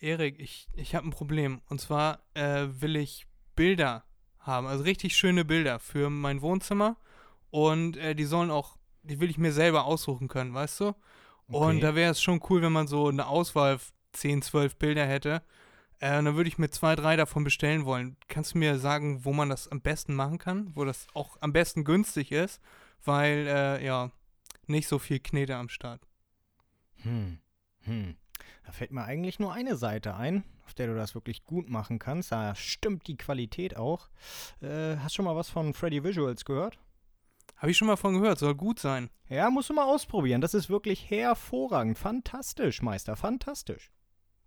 Erik, ich, ich habe ein Problem. Und zwar äh, will ich Bilder haben, also richtig schöne Bilder für mein Wohnzimmer. Und äh, die sollen auch, die will ich mir selber aussuchen können, weißt du? Und Okay. da wäre es schon cool, wenn man so eine Auswahl 10, 12 Bilder hätte. Äh, und dann würde ich mir zwei, drei davon bestellen wollen. Kannst du mir sagen, wo man das am besten machen kann? Wo das auch am besten günstig ist? Weil, äh, ja, nicht so viel Knete am Start. Hm. Hm. Da fällt mir eigentlich nur eine Seite ein, auf der du das wirklich gut machen kannst. Da stimmt die Qualität auch. Äh, hast schon mal was von Freddy Visuals gehört? Habe ich schon mal von gehört, soll gut sein. Ja, musst du mal ausprobieren. Das ist wirklich hervorragend. Fantastisch, Meister. Fantastisch.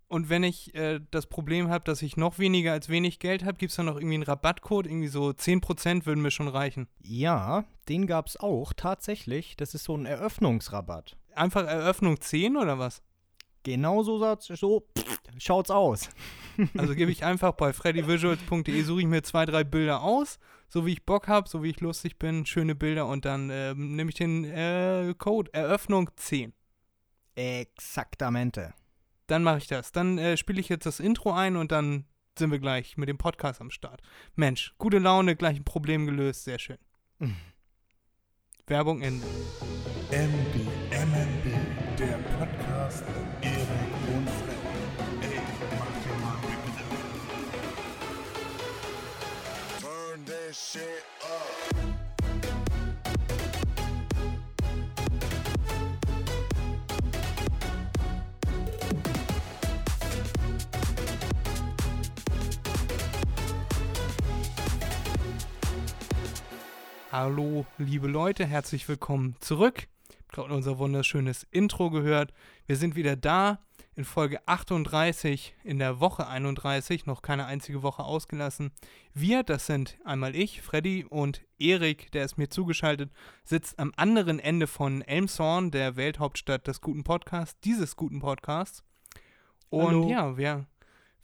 Und wenn ich äh, das Problem habe, dass ich noch weniger als wenig Geld habe, gibt es da noch irgendwie einen Rabattcode? Irgendwie so 10% würden mir schon reichen. Ja, den gab's auch. Tatsächlich. Das ist so ein Eröffnungsrabatt. Einfach Eröffnung 10 oder was? Genau so, so schaut's aus. Also gebe ich einfach bei freddyvisuals.de, suche ich mir zwei, drei Bilder aus, so wie ich Bock habe, so wie ich lustig bin, schöne Bilder und dann ähm, nehme ich den äh, Code Eröffnung 10. Exaktamente. Dann mache ich das. Dann äh, spiele ich jetzt das Intro ein und dann sind wir gleich mit dem Podcast am Start. Mensch, gute Laune, gleich ein Problem gelöst, sehr schön. Werbung Ende. MB, MMB, der Podcast this shit up. Hallo, liebe Leute, herzlich willkommen zurück. Habt Gerade unser wunderschönes Intro gehört. Wir sind wieder da in Folge 38 in der Woche 31, noch keine einzige Woche ausgelassen. Wir, das sind einmal ich, Freddy und Erik, der ist mir zugeschaltet, sitzt am anderen Ende von Elmshorn, der Welthauptstadt des guten Podcasts, dieses guten Podcasts. Und Hallo. ja, wir,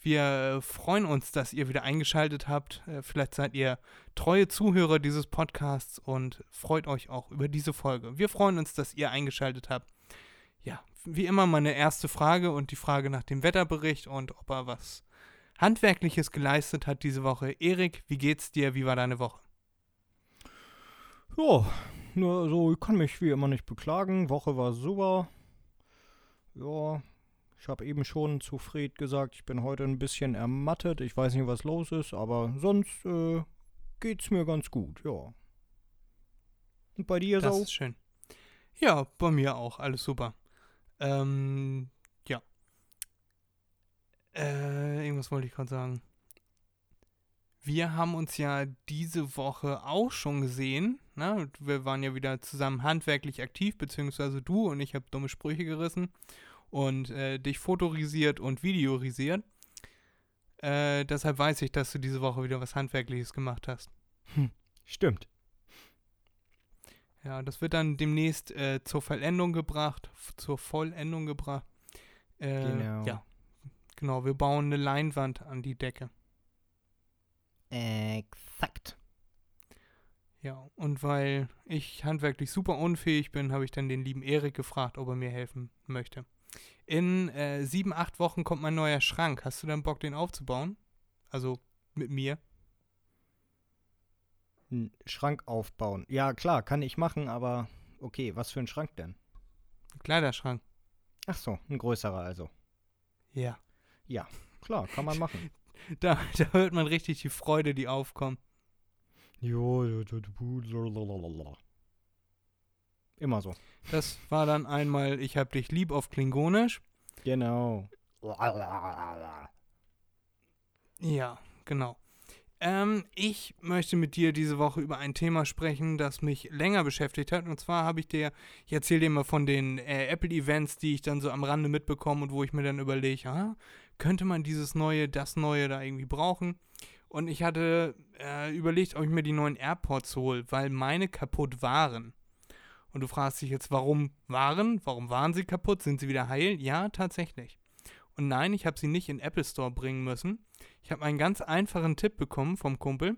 wir freuen uns, dass ihr wieder eingeschaltet habt. Äh, Vielleicht seid ihr treue Zuhörer dieses Podcasts und freut euch auch über diese Folge. Wir freuen uns, dass ihr eingeschaltet habt. Wie immer meine erste Frage und die Frage nach dem Wetterbericht und ob er was Handwerkliches geleistet hat diese Woche. Erik, wie geht's dir? Wie war deine Woche? Ja, nur so, ich kann mich wie immer nicht beklagen. Woche war super. Ja, ich habe eben schon zu Fred gesagt, ich bin heute ein bisschen ermattet. Ich weiß nicht, was los ist, aber sonst äh, geht's mir ganz gut, ja. Und bei dir Das so? ist schön. Ja, bei mir auch. Alles super. Ähm, ja. Äh, irgendwas wollte ich gerade sagen. Wir haben uns ja diese Woche auch schon gesehen. Ne? Wir waren ja wieder zusammen handwerklich aktiv, beziehungsweise du und ich habe dumme Sprüche gerissen und äh, dich fotorisiert und videorisiert. Äh, deshalb weiß ich, dass du diese Woche wieder was Handwerkliches gemacht hast. Stimmt. Ja, das wird dann demnächst äh, zur Vollendung gebracht, zur Vollendung gebracht. Äh, Genau. Ja, genau. Wir bauen eine Leinwand an die Decke. Exakt. Ja, und weil ich handwerklich super unfähig bin, habe ich dann den lieben Erik gefragt, ob er mir helfen möchte. In äh, sieben, acht Wochen kommt mein neuer Schrank. Hast du dann Bock, den aufzubauen? Also mit mir? Einen Schrank aufbauen. Ja, klar, kann ich machen, aber okay, was für ein Schrank denn? Kleiderschrank. Ach so, ein größerer also. Ja. Klar, kann man machen. Da, da hört man richtig die Freude, die aufkommt. Jo. Immer so. Das war dann einmal Ich hab dich lieb auf Klingonisch. Genau. Ja, genau. Ähm, ich möchte mit dir diese Woche über ein Thema sprechen, das mich länger beschäftigt hat. Und zwar habe ich dir, ich erzähle dir mal von den äh, Apple-Events, die ich dann so am Rande mitbekomme und wo ich mir dann überlege, ah, könnte man dieses Neue, das Neue da irgendwie brauchen? Und ich hatte äh, überlegt, ob ich mir die neuen AirPods hole, weil meine kaputt waren. Und du fragst dich jetzt, warum waren? Warum waren sie kaputt? Sind sie wieder heil? Ja, tatsächlich. Und nein, ich habe sie nicht in Apple Store bringen müssen. Ich habe einen ganz einfachen Tipp bekommen vom Kumpel.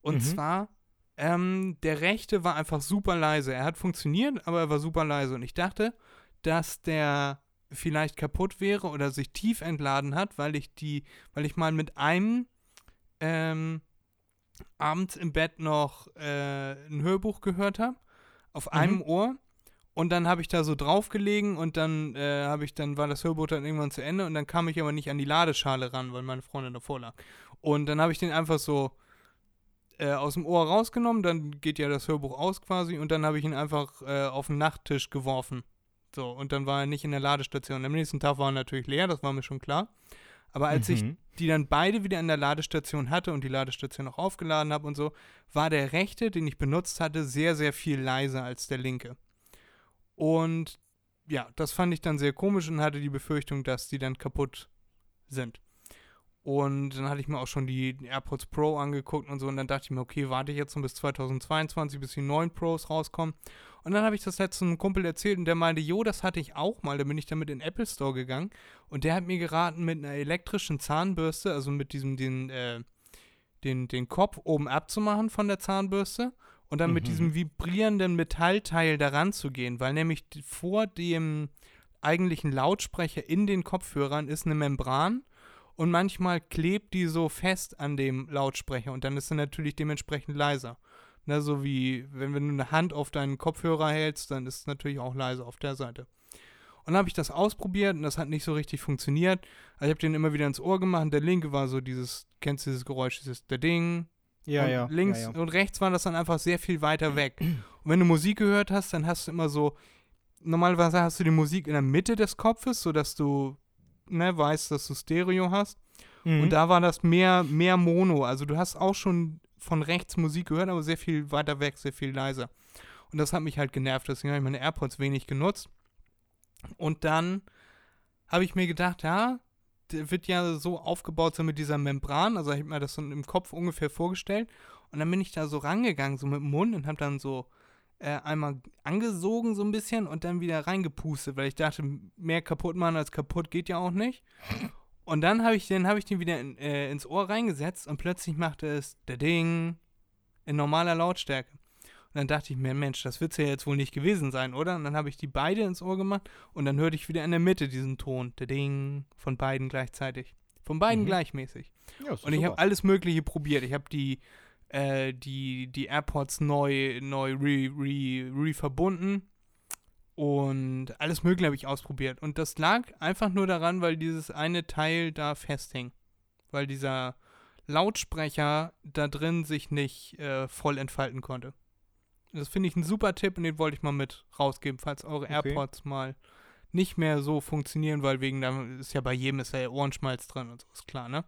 Und Mhm. zwar, ähm, der rechte war einfach super leise. Er hat funktioniert, aber er war super leise. Und ich dachte, dass der vielleicht kaputt wäre oder sich tief entladen hat, weil ich die, weil ich mal mit einem ähm, abends im Bett noch äh, ein Hörbuch gehört habe, auf Mhm. einem Ohr. Und dann habe ich da so draufgelegen und dann äh, habe ich, dann war das Hörbuch dann irgendwann zu Ende und dann kam ich aber nicht an die Ladeschale ran, weil meine Freundin davor lag. Und dann habe ich den einfach so äh, aus dem Ohr rausgenommen, dann geht ja das Hörbuch aus quasi und dann habe ich ihn einfach äh, auf den Nachttisch geworfen. So, und dann war er nicht in der Ladestation. Am nächsten Tag war er natürlich leer, das war mir schon klar. Aber als ich Mhm. die dann beide wieder in der Ladestation hatte und die Ladestation auch aufgeladen habe und so, war der rechte, den ich benutzt hatte, sehr, sehr viel leiser als der linke. Und ja, das fand ich dann sehr komisch und hatte die Befürchtung, dass die dann kaputt sind. Und dann hatte ich mir auch schon die AirPods Pro angeguckt und so. Und dann dachte ich mir, okay, warte ich jetzt noch bis 2022, bis die neuen Pros rauskommen. Und dann habe ich das letzten einem Kumpel erzählt und der meinte, jo, das hatte ich auch mal. Da bin ich damit in den Apple Store gegangen. Und der hat mir geraten, mit einer elektrischen Zahnbürste, also mit diesem, den, äh, den, den Kopf oben abzumachen von der Zahnbürste und dann mit Mhm. diesem vibrierenden Metallteil daran zu gehen, weil nämlich vor dem eigentlichen Lautsprecher in den Kopfhörern ist eine Membran und manchmal klebt die so fest an dem Lautsprecher und dann ist er natürlich dementsprechend leiser. Na, so wie, wenn, wenn du eine Hand auf deinen Kopfhörer hältst, dann ist es natürlich auch leiser auf der Seite. Und dann habe ich das ausprobiert und das hat nicht so richtig funktioniert. Also ich habe den immer wieder ins Ohr gemacht. Der linke war so dieses, kennst du dieses Geräusch, dieses der Ding. Ja, und ja. Links ja, ja. und rechts war das dann einfach sehr viel weiter weg. Und wenn du Musik gehört hast, dann hast du immer so, normalerweise hast du die Musik in der Mitte des Kopfes, sodass du ne, weißt, dass du Stereo hast. Mhm. Und da war das mehr, mehr Mono. Also du hast auch schon von rechts Musik gehört, aber sehr viel weiter weg, sehr viel leiser. Und das hat mich halt genervt, deswegen habe ich meine AirPods wenig genutzt. Und dann habe ich mir gedacht, ja, der wird ja so aufgebaut so mit dieser Membran, also ich habe mir das so im Kopf ungefähr vorgestellt. Und dann bin ich da so rangegangen, so mit dem Mund und habe dann so äh, einmal angesogen so ein bisschen und dann wieder reingepustet, weil ich dachte, mehr kaputt machen als kaputt geht ja auch nicht. Und dann habe ich den, habe ich den wieder in, äh, ins Ohr reingesetzt und plötzlich machte es der Ding in normaler Lautstärke. Und dann dachte ich mir, Mensch, das wird es ja jetzt wohl nicht gewesen sein, oder? Und dann habe ich die beide ins Ohr gemacht und dann hörte ich wieder in der Mitte diesen Ton, der Ding, von beiden gleichzeitig. Von beiden Mhm. gleichmäßig. Ja, Und ich habe alles Mögliche probiert. Ich habe die, äh, die, die AirPods neu, neu re, re, re verbunden. Und alles Mögliche habe ich ausprobiert. Und das lag einfach nur daran, weil dieses eine Teil da festhing. Weil dieser Lautsprecher da drin sich nicht äh, voll entfalten konnte. Das finde ich ein super Tipp und den wollte ich mal mit rausgeben, falls eure Okay. AirPods mal nicht mehr so funktionieren, weil wegen da ist ja bei jedem ist ja Ohrenschmalz drin und so, ist klar, ne?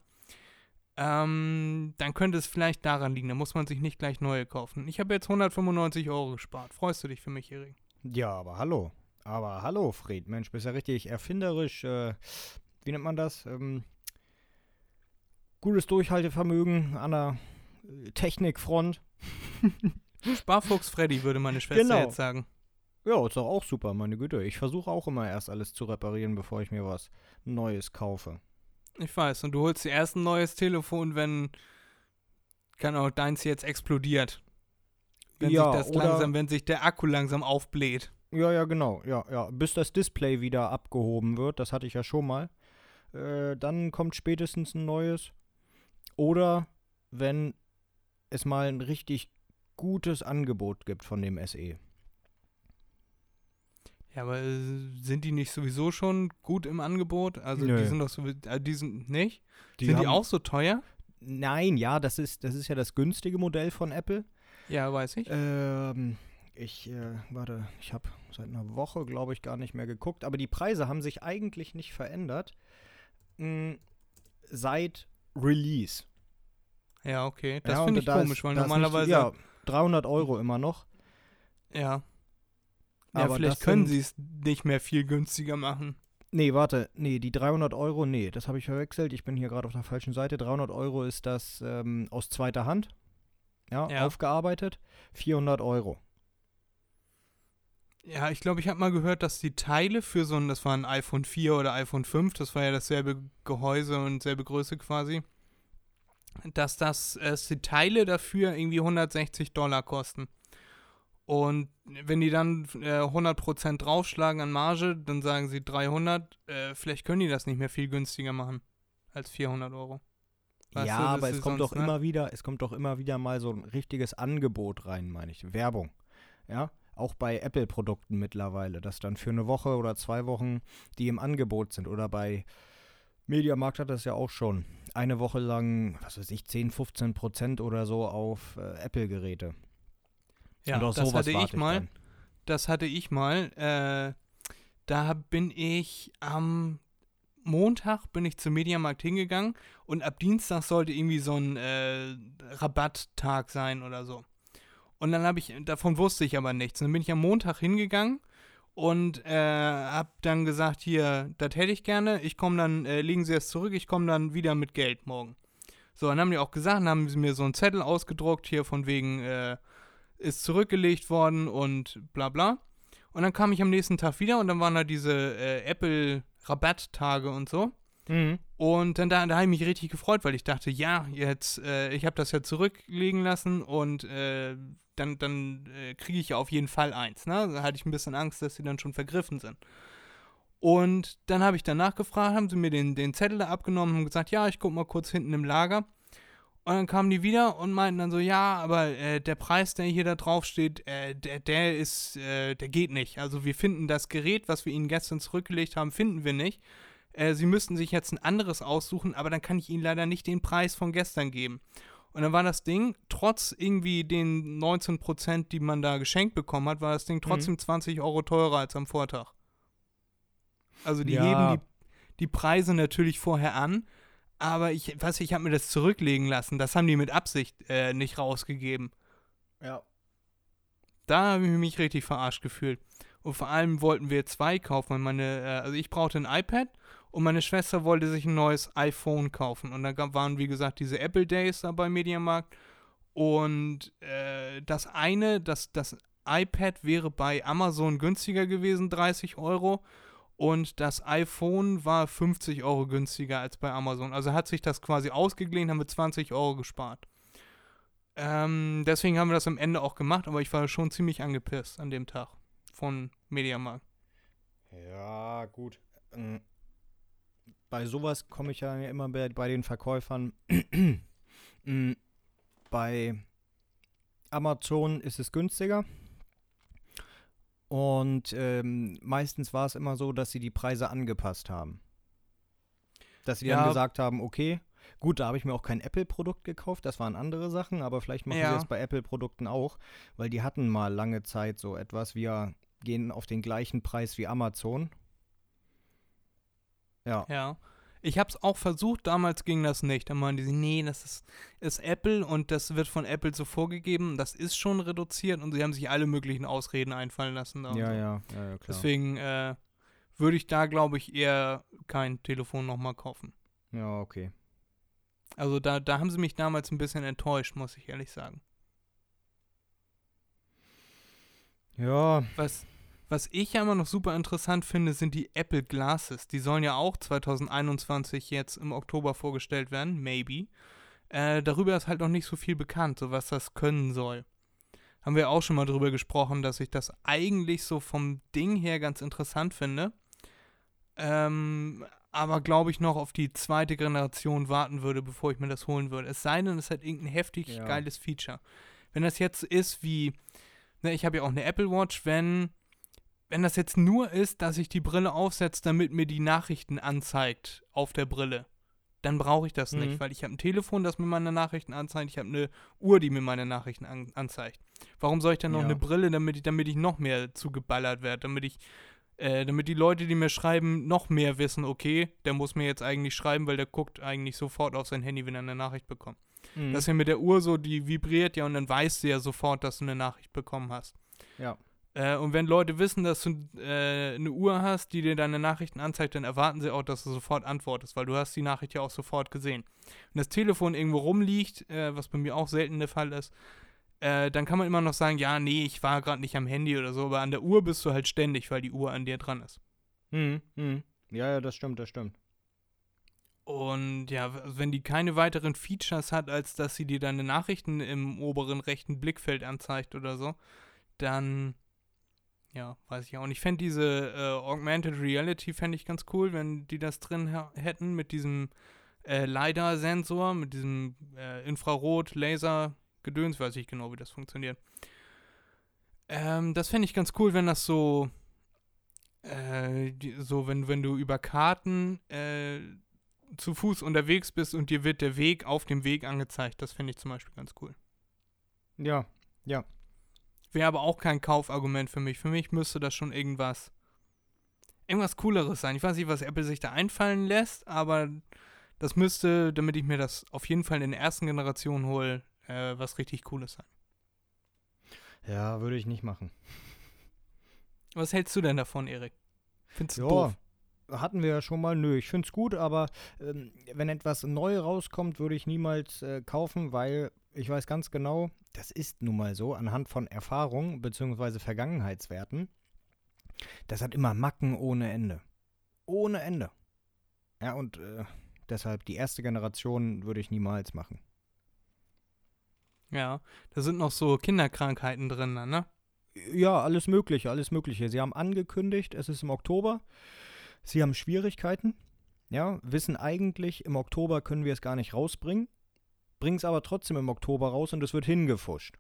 Ähm, dann könnte es vielleicht daran liegen, da muss man sich nicht gleich neue kaufen. Ich habe jetzt 195 Euro gespart. Freust du dich für mich, Erik? Ja, aber hallo. Aber hallo, Fred. Mensch, bist ja richtig erfinderisch. Äh, wie nennt man das? Ähm, gutes Durchhaltevermögen an der Technikfront. Sparfuchs Freddy, würde meine Schwester Genau. jetzt sagen. Ja, ist doch auch super, meine Güte. Ich versuche auch immer erst alles zu reparieren, bevor ich mir was Neues kaufe. Ich weiß. Und du holst dir erst ein neues Telefon, wenn, kann auch deins jetzt explodiert. Wenn Ja, sich das oder- langsam, wenn sich der Akku langsam aufbläht. Ja, ja, genau. Ja, ja. Bis das Display wieder abgehoben wird, das hatte ich ja schon mal. Äh, dann kommt spätestens ein neues. Oder wenn es mal ein richtig gutes Angebot gibt von dem. SE. Ja, aber äh, sind die nicht sowieso schon gut im Angebot? Also Nö. die sind doch so, äh, die sind nicht? Die sind die auch so teuer? Nein, ja, das ist, das ist ja das günstige Modell von Apple. Ja, weiß ich. Ähm, ich, äh, warte, ich habe seit einer Woche, glaube ich, gar nicht mehr geguckt, aber die Preise haben sich eigentlich nicht verändert. Mh, seit Release. Ja, okay. Das Ja, finde ich da ist- komisch, weil ist nicht- normalerweise. Ja, 300 Euro immer noch. ja. Ja, Aber vielleicht das können sie es nicht mehr viel günstiger machen. Nee, warte, nee, die 300 Euro, nee, das habe ich verwechselt. Ich bin hier gerade auf der falschen Seite. 300 Euro ist das ähm, aus zweiter Hand. Ja, Ja. aufgearbeitet. 400 Euro. Ja, ich glaube, ich habe mal gehört, dass die Teile für so ein, das war ein iPhone 4 oder iPhone 5, das war ja dasselbe Gehäuse und selbe Größe quasi, dass das, äh, die Teile dafür irgendwie 160 Dollar kosten. Und wenn die dann äh, 100% draufschlagen an Marge, dann sagen sie 300, äh, vielleicht können die das nicht mehr viel günstiger machen als 400 Euro. Weißt ja, du, aber es kommt sonst, doch ne? immer wieder, es kommt doch immer wieder mal so ein richtiges Angebot rein, meine ich. Werbung. Ja, auch bei Apple-Produkten mittlerweile, dass dann für eine Woche oder zwei Wochen die im Angebot sind. Oder bei Mediamarkt hat das ja auch schon. Eine Woche lang, was weiß ich, 10, 15 Prozent oder so auf äh, Apple-Geräte. Ja, das hatte ich mal. Dann. Das hatte ich mal. Äh, da bin ich am Montag bin ich zum Mediamarkt hingegangen und ab Dienstag sollte irgendwie so ein äh, Rabatttag sein oder so. Und dann habe ich, davon wusste ich aber nichts. Und dann bin ich am Montag hingegangen und äh, habe dann gesagt, hier, das hätte ich gerne. Ich komme dann, äh, legen Sie es zurück, ich komme dann wieder mit Geld morgen. So, dann haben die auch gesagt, dann haben sie mir so einen Zettel ausgedruckt, hier von wegen, äh, ist zurückgelegt worden und bla bla. Und dann kam ich am nächsten Tag wieder und dann waren da diese äh, Apple-Rabatttage und so. Mhm. Und dann da, da habe ich mich richtig gefreut, weil ich dachte, ja, jetzt, äh, ich habe das ja zurücklegen lassen und äh, dann, dann äh, kriege ich ja auf jeden Fall eins. Ne? Da hatte ich ein bisschen Angst, dass sie dann schon vergriffen sind. Und dann habe ich danach gefragt, haben sie mir den, den Zettel da abgenommen und gesagt, ja, ich gucke mal kurz hinten im Lager. Und dann kamen die wieder und meinten dann so, ja, aber äh, der Preis, der hier da drauf steht, äh, der, der ist, äh, der geht nicht. Also wir finden das Gerät, was wir Ihnen gestern zurückgelegt haben, finden wir nicht. Äh, Sie müssten sich jetzt ein anderes aussuchen, aber dann kann ich Ihnen leider nicht den Preis von gestern geben. Und dann war das Ding, trotz irgendwie den 19%, die man da geschenkt bekommen hat, war das Ding trotzdem mhm. 20 Euro teurer als am Vortag. Also die ja. heben die, die Preise natürlich vorher an, aber ich weiß, ich habe mir das zurücklegen lassen. Das haben die mit Absicht äh, nicht rausgegeben. Ja. Da habe ich mich richtig verarscht gefühlt. Und vor allem wollten wir zwei kaufen. Meine, äh, also ich brauchte ein iPad und meine Schwester wollte sich ein neues iPhone kaufen. Und da waren, wie gesagt, diese Apple Days da bei Mediamarkt. Und äh, das eine, das, das iPad wäre bei Amazon günstiger gewesen, 30 Euro und das iPhone war 50 Euro günstiger als bei Amazon. Also hat sich das quasi ausgeglichen, haben wir 20 Euro gespart. Ähm, deswegen haben wir das am Ende auch gemacht, aber ich war schon ziemlich angepisst an dem Tag von Mediamarkt. Ja, gut. Bei sowas komme ich ja immer bei, bei den Verkäufern. Mm, bei Amazon ist es günstiger. Und ähm, meistens war es immer so, dass sie die Preise angepasst haben. Dass sie ja. dann gesagt haben, okay, gut, da habe ich mir auch kein Apple-Produkt gekauft, das waren andere Sachen, aber vielleicht machen ja. sie es bei Apple-Produkten auch, weil die hatten mal lange Zeit so etwas, wir gehen auf den gleichen Preis wie Amazon. Ja. Ja. Ich habe es auch versucht, damals ging das nicht. Da meinen die, nee, das ist, ist Apple und das wird von Apple so vorgegeben. Das ist schon reduziert und sie haben sich alle möglichen Ausreden einfallen lassen. Ja, ja, ja, ja, klar. Deswegen äh, würde ich da, glaube ich, eher kein Telefon nochmal kaufen. Ja, okay. Also da, da haben sie mich damals ein bisschen enttäuscht, muss ich ehrlich sagen. Ja. Was, was ich ja immer noch super interessant finde, sind die Apple Glasses. Die sollen ja auch 2021 jetzt im Oktober vorgestellt werden, maybe. Äh, darüber ist halt noch nicht so viel bekannt, so was das können soll. Haben wir auch schon mal drüber gesprochen, dass ich das eigentlich so vom Ding her ganz interessant finde. Ähm, aber glaube ich noch auf die zweite Generation warten würde, bevor ich mir das holen würde. Es sei denn, es hat irgendein heftig ja. geiles Feature. Wenn das jetzt ist wie, ne, ich habe ja auch eine Apple Watch, wenn wenn das jetzt nur ist, dass ich die Brille aufsetze, damit mir die Nachrichten anzeigt auf der Brille, dann brauche ich das mhm. nicht, weil ich habe ein Telefon, das mir meine Nachrichten anzeigt, ich habe eine Uhr, die mir meine Nachrichten an anzeigt. Warum soll ich dann noch ja. eine Brille, damit ich, damit ich noch mehr zugeballert werde, damit ich, äh, damit die Leute, die mir schreiben, noch mehr wissen, okay, der muss mir jetzt eigentlich schreiben, weil der guckt eigentlich sofort auf sein Handy, wenn er eine Nachricht bekommt. Mhm. Das ist ja mit der Uhr so, die vibriert ja und dann weißt du ja sofort, dass du eine Nachricht bekommen hast. Ja. Äh, und wenn Leute wissen, dass du äh, eine Uhr hast, die dir deine Nachrichten anzeigt, dann erwarten sie auch, dass du sofort antwortest, weil du hast die Nachricht ja auch sofort gesehen. Wenn das Telefon irgendwo rumliegt, äh, was bei mir auch selten der Fall ist, äh, dann kann man immer noch sagen, ja, nee, ich war gerade nicht am Handy oder so, aber an der Uhr bist du halt ständig, weil die Uhr an dir dran ist. Hm, hm. Ja, ja, das stimmt, das stimmt. Und ja, wenn die keine weiteren Features hat, als dass sie dir deine Nachrichten im oberen rechten Blickfeld anzeigt oder so, dann, ja, weiß ich auch nicht. Ich fände diese äh, Augmented Reality fände ich ganz cool, wenn die das drin hätten mit diesem äh, LiDAR-Sensor, mit diesem äh, Infrarot-Laser-Gedöns, weiß ich genau, wie das funktioniert. Ähm, das fände ich ganz cool, wenn das so, äh, die, so, wenn, wenn du über Karten äh, zu Fuß unterwegs bist und dir wird der Weg auf dem Weg angezeigt. Das finde ich zum Beispiel ganz cool. Ja, ja. Wäre aber auch kein Kaufargument für mich. Für mich müsste das schon irgendwas, irgendwas Cooleres sein. Ich weiß nicht, was Apple sich da einfallen lässt, aber das müsste, damit ich mir das auf jeden Fall in der ersten Generation hole, äh, was richtig Cooles sein. Ja, würde ich nicht machen. Was hältst du denn davon, Erik? Findest du ja, doof? Hatten wir ja schon mal. Nö, ich finde es gut, aber ähm, wenn etwas neu rauskommt, würde ich niemals äh, kaufen, weil ich weiß ganz genau, das ist nun mal so, anhand von Erfahrung bzw. Vergangenheitswerten, das hat immer Macken ohne Ende. Ohne Ende. Ja, und äh, deshalb die erste Generation würde ich niemals machen. Ja, da sind noch so Kinderkrankheiten drin, ne? Ja, alles Mögliche, alles Mögliche. Sie haben angekündigt, es ist im Oktober. Sie haben Schwierigkeiten. Ja, wissen eigentlich, im Oktober können wir es gar nicht rausbringen. Bringen es aber trotzdem im Oktober raus und es wird hingefuscht.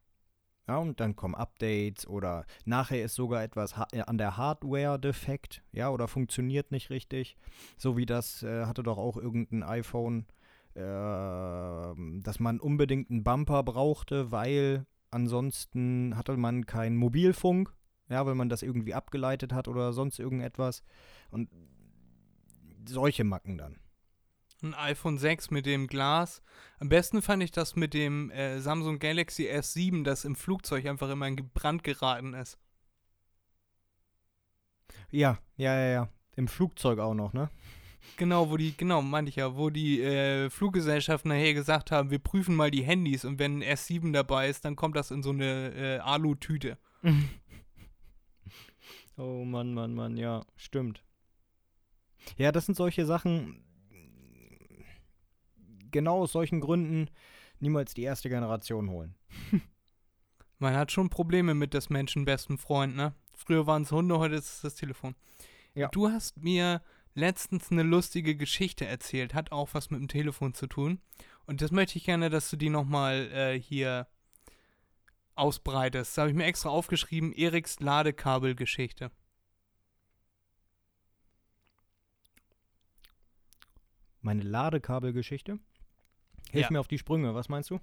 Ja, und dann kommen Updates oder nachher ist sogar etwas äh, an der Hardware defekt, ja, oder funktioniert nicht richtig. So wie das äh, hatte doch auch irgendein iPhone, äh, dass man unbedingt einen Bumper brauchte, weil ansonsten hatte man keinen Mobilfunk, ja, weil man das irgendwie abgeleitet hat oder sonst irgendetwas. Und solche Macken dann ein iPhone 6 mit dem Glas. Am besten fand ich das mit dem äh, Samsung Galaxy S7, das im Flugzeug einfach immer in Brand geraten ist. Ja, ja, ja, ja. Im Flugzeug auch noch, ne? Genau, wo die, genau, meinte ich ja, wo die äh, Fluggesellschaften nachher gesagt haben, wir prüfen mal die Handys und wenn ein S7 dabei ist, dann kommt das in so eine äh, Alu-Tüte. oh Mann, Mann, Mann, ja, stimmt. Ja, das sind solche Sachen, genau aus solchen Gründen niemals die erste Generation holen. Man hat schon Probleme mit des Menschen besten Freund, ne? Früher waren es Hunde, heute ist es das Telefon. Ja. Du hast mir letztens eine lustige Geschichte erzählt, hat auch was mit dem Telefon zu tun. Und das möchte ich gerne, dass du die nochmal äh, hier ausbreitest. Da habe ich mir extra aufgeschrieben, Eriks Ladekabelgeschichte. Meine Ladekabelgeschichte? Hilf ja. mir auf die Sprünge, was meinst du?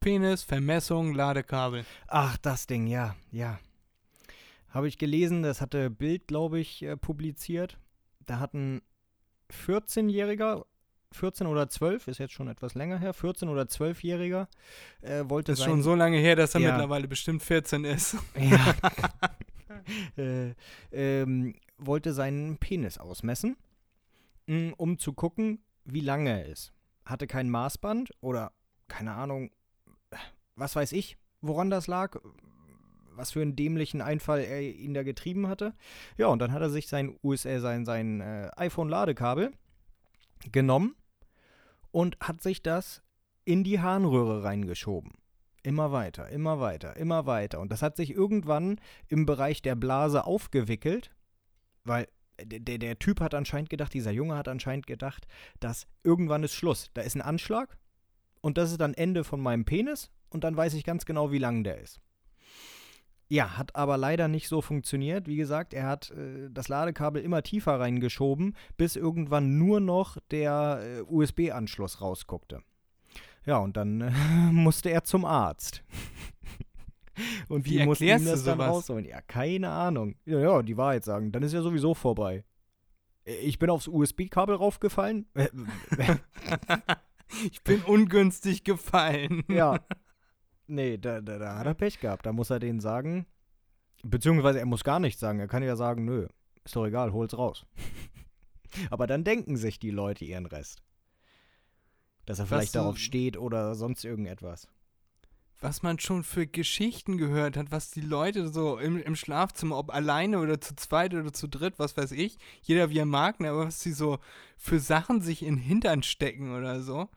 Penis, Vermessung, Ladekabel. Ach, das Ding, ja, ja. Habe ich gelesen, das hatte Bild, glaube ich, äh, publiziert. Da hat ein 14-Jähriger, 14 oder 12, ist jetzt schon etwas länger her, 14 oder 12-Jähriger äh, wollte Das ist schon so lange her, dass er ja. mittlerweile bestimmt 14 ist. Ja. äh, ähm, wollte seinen Penis ausmessen, mm, um zu gucken, wie lange er ist. Hatte kein Maßband oder keine Ahnung, was weiß ich, woran das lag, was für einen dämlichen Einfall er ihn da getrieben hatte. Ja, und dann hat er sich sein USA, sein, sein äh, iPhone-Ladekabel genommen und hat sich das in die Harnröhre reingeschoben. Immer weiter, immer weiter, immer weiter. Und das hat sich irgendwann im Bereich der Blase aufgewickelt, weil der, der Typ hat anscheinend gedacht, dieser Junge hat anscheinend gedacht, dass irgendwann ist Schluss. Da ist ein Anschlag und das ist dann Ende von meinem Penis und dann weiß ich ganz genau, wie lang der ist. Ja, hat aber leider nicht so funktioniert. Wie gesagt, er hat äh, das Ladekabel immer tiefer reingeschoben, bis irgendwann nur noch der äh, USB-Anschluss rausguckte. Ja, und dann äh, musste er zum Arzt. Und Wie die mussten ihm das dann rausholen. Ja, keine Ahnung. Ja, ja, die Wahrheit sagen. Dann ist ja sowieso vorbei. Ich bin aufs USB-Kabel raufgefallen. ich bin ungünstig gefallen. Ja. Nee, da, da, da hat er Pech gehabt. Da muss er denen sagen, beziehungsweise er muss gar nichts sagen. Er kann ja sagen, nö, ist doch egal, hol's raus. Aber dann denken sich die Leute ihren Rest. Dass er vielleicht darauf steht oder sonst irgendetwas was man schon für Geschichten gehört hat, was die Leute so im, im Schlafzimmer, ob alleine oder zu zweit oder zu dritt, was weiß ich, jeder wie er mag, ne, aber was sie so für Sachen sich in den Hintern stecken oder so.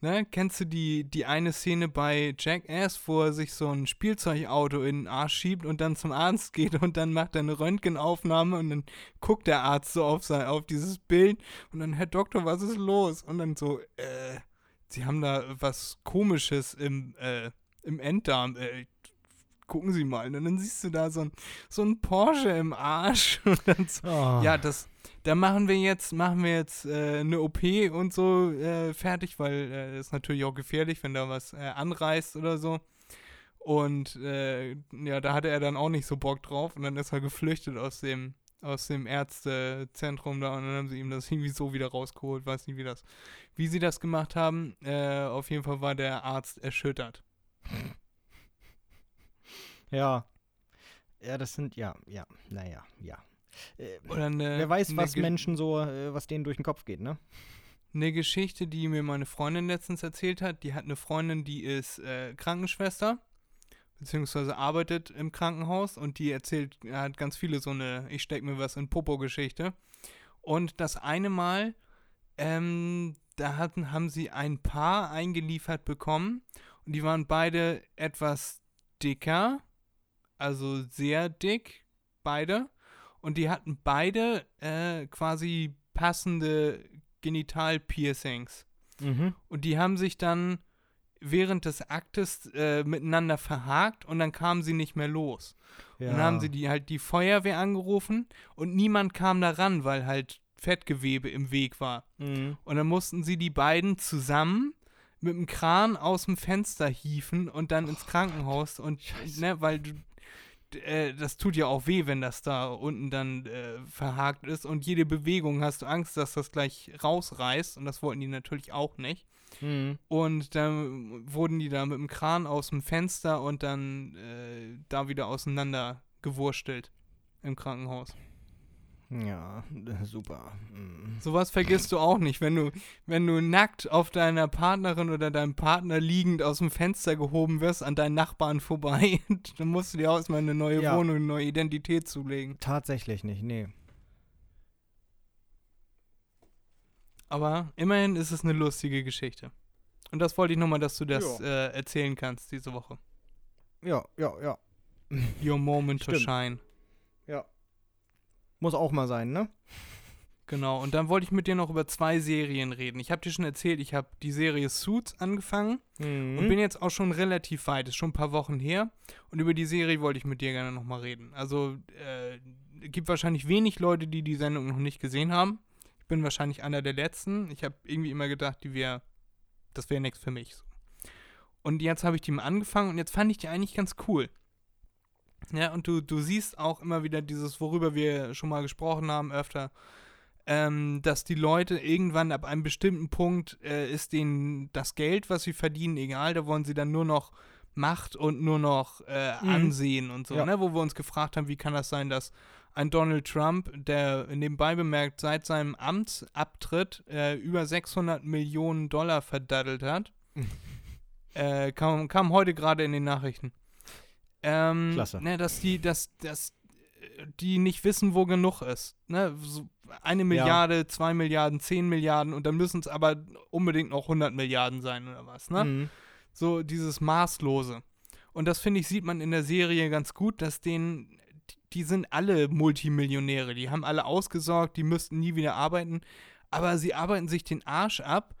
Ne? Kennst du die, die eine Szene bei Jackass, wo er sich so ein Spielzeugauto in den Arsch schiebt und dann zum Arzt geht und dann macht er eine Röntgenaufnahme und dann guckt der Arzt so auf, sein, auf dieses Bild und dann, Herr Doktor, was ist los? Und dann so, äh, Sie haben da was Komisches im, äh, im Enddarm. Äh, gucken Sie mal. Und dann siehst du da so ein, so ein Porsche im Arsch. So, Oh. ja, das, da machen wir jetzt, machen wir jetzt äh, eine OP und so äh, fertig, weil äh, ist natürlich auch gefährlich, wenn da was äh, anreißt oder so. Und äh, ja, da hatte er dann auch nicht so Bock drauf und dann ist er geflüchtet aus dem, aus dem Ärztezentrum da und dann haben sie ihm das irgendwie so wieder rausgeholt, weiß nicht wie das, wie sie das gemacht haben. Äh, auf jeden Fall war der Arzt erschüttert. Ja. Ja, das sind, ja, ja, naja, ja. Äh, eine, wer weiß, eine was Menschen so, äh, was denen durch den Kopf geht, ne? Eine Geschichte, die mir meine Freundin letztens erzählt hat, die hat eine Freundin, die ist äh, Krankenschwester, beziehungsweise arbeitet im Krankenhaus und die erzählt, hat ganz viele so eine Ich steck mir was in Popo-Geschichte. Und das eine Mal, ähm, da hatten, haben sie ein Paar eingeliefert bekommen und die waren beide etwas dicker, also sehr dick, beide. Und die hatten beide äh, quasi passende Genital-Piercings. Mhm. Und die haben sich dann während des Aktes äh, miteinander verhakt und dann kamen sie nicht mehr los. Und dann haben sie die halt die Feuerwehr angerufen und niemand kam da ran, weil halt Fettgewebe im Weg war. Mhm. Und dann mussten sie die beiden zusammen mit dem Kran aus dem Fenster hieven und dann ins Krankenhaus und ne, weil du äh, das tut ja auch weh, wenn das da unten dann äh, verhakt ist und jede Bewegung hast du Angst, dass das gleich rausreißt und das wollten die natürlich auch nicht. Mhm. Und dann wurden die da mit dem Kran aus dem Fenster und dann äh, da wieder auseinander gewurstelt im Krankenhaus. Ja, super. Mhm. Sowas vergisst du auch nicht, wenn du, wenn du nackt auf deiner Partnerin oder deinem Partner liegend aus dem Fenster gehoben wirst, an deinen Nachbarn vorbei, dann musst du dir auch erstmal eine neue Ja. Wohnung, eine neue Identität zulegen. Tatsächlich nicht, nee. Aber immerhin ist es eine lustige Geschichte. Und das wollte ich nochmal, dass du das äh, erzählen kannst diese Woche. Ja, ja, ja. Your moment to shine. Muss auch mal sein, ne? Genau, und dann wollte ich mit dir noch über zwei Serien reden. Ich habe dir schon erzählt, ich habe die Serie Suits angefangen Mhm. und bin jetzt auch schon relativ weit, ist schon ein paar Wochen her. Und über die Serie wollte ich mit dir gerne nochmal reden. Also, äh, gibt wahrscheinlich wenig Leute, die die Sendung noch nicht gesehen haben. Ich bin wahrscheinlich einer der Letzten. Ich habe irgendwie immer gedacht, die wäre, das wäre nichts für mich. Und jetzt habe ich die mal angefangen und jetzt fand ich die eigentlich ganz cool. Ja, und du, du siehst auch immer wieder dieses, worüber wir schon mal gesprochen haben, öfter, ähm, dass die Leute irgendwann ab einem bestimmten Punkt äh, ist denen das Geld, was sie verdienen, egal, da wollen sie dann nur noch Macht und nur noch äh, Mhm. Ansehen und so, Ja. ne? Wo wir uns gefragt haben, wie kann das sein, dass ein Donald Trump, der nebenbei bemerkt seit seinem Amtsabtritt äh, über 600 Millionen Dollar verdaddelt hat, äh, kam, kam heute gerade in den Nachrichten. Ähm, Klasse. Ne, dass die, dass, dass äh, die nicht wissen, wo genug ist. Ne? So eine Milliarde, zwei Milliarden, zehn Milliarden und dann müssen es aber unbedingt noch 100 Milliarden sein oder was. Ne? Mhm. So dieses Maßlose. Und das finde ich, sieht man in der Serie ganz gut, dass denen, die sind alle Multimillionäre, die haben alle ausgesorgt, die müssten nie wieder arbeiten, aber sie arbeiten sich den Arsch ab,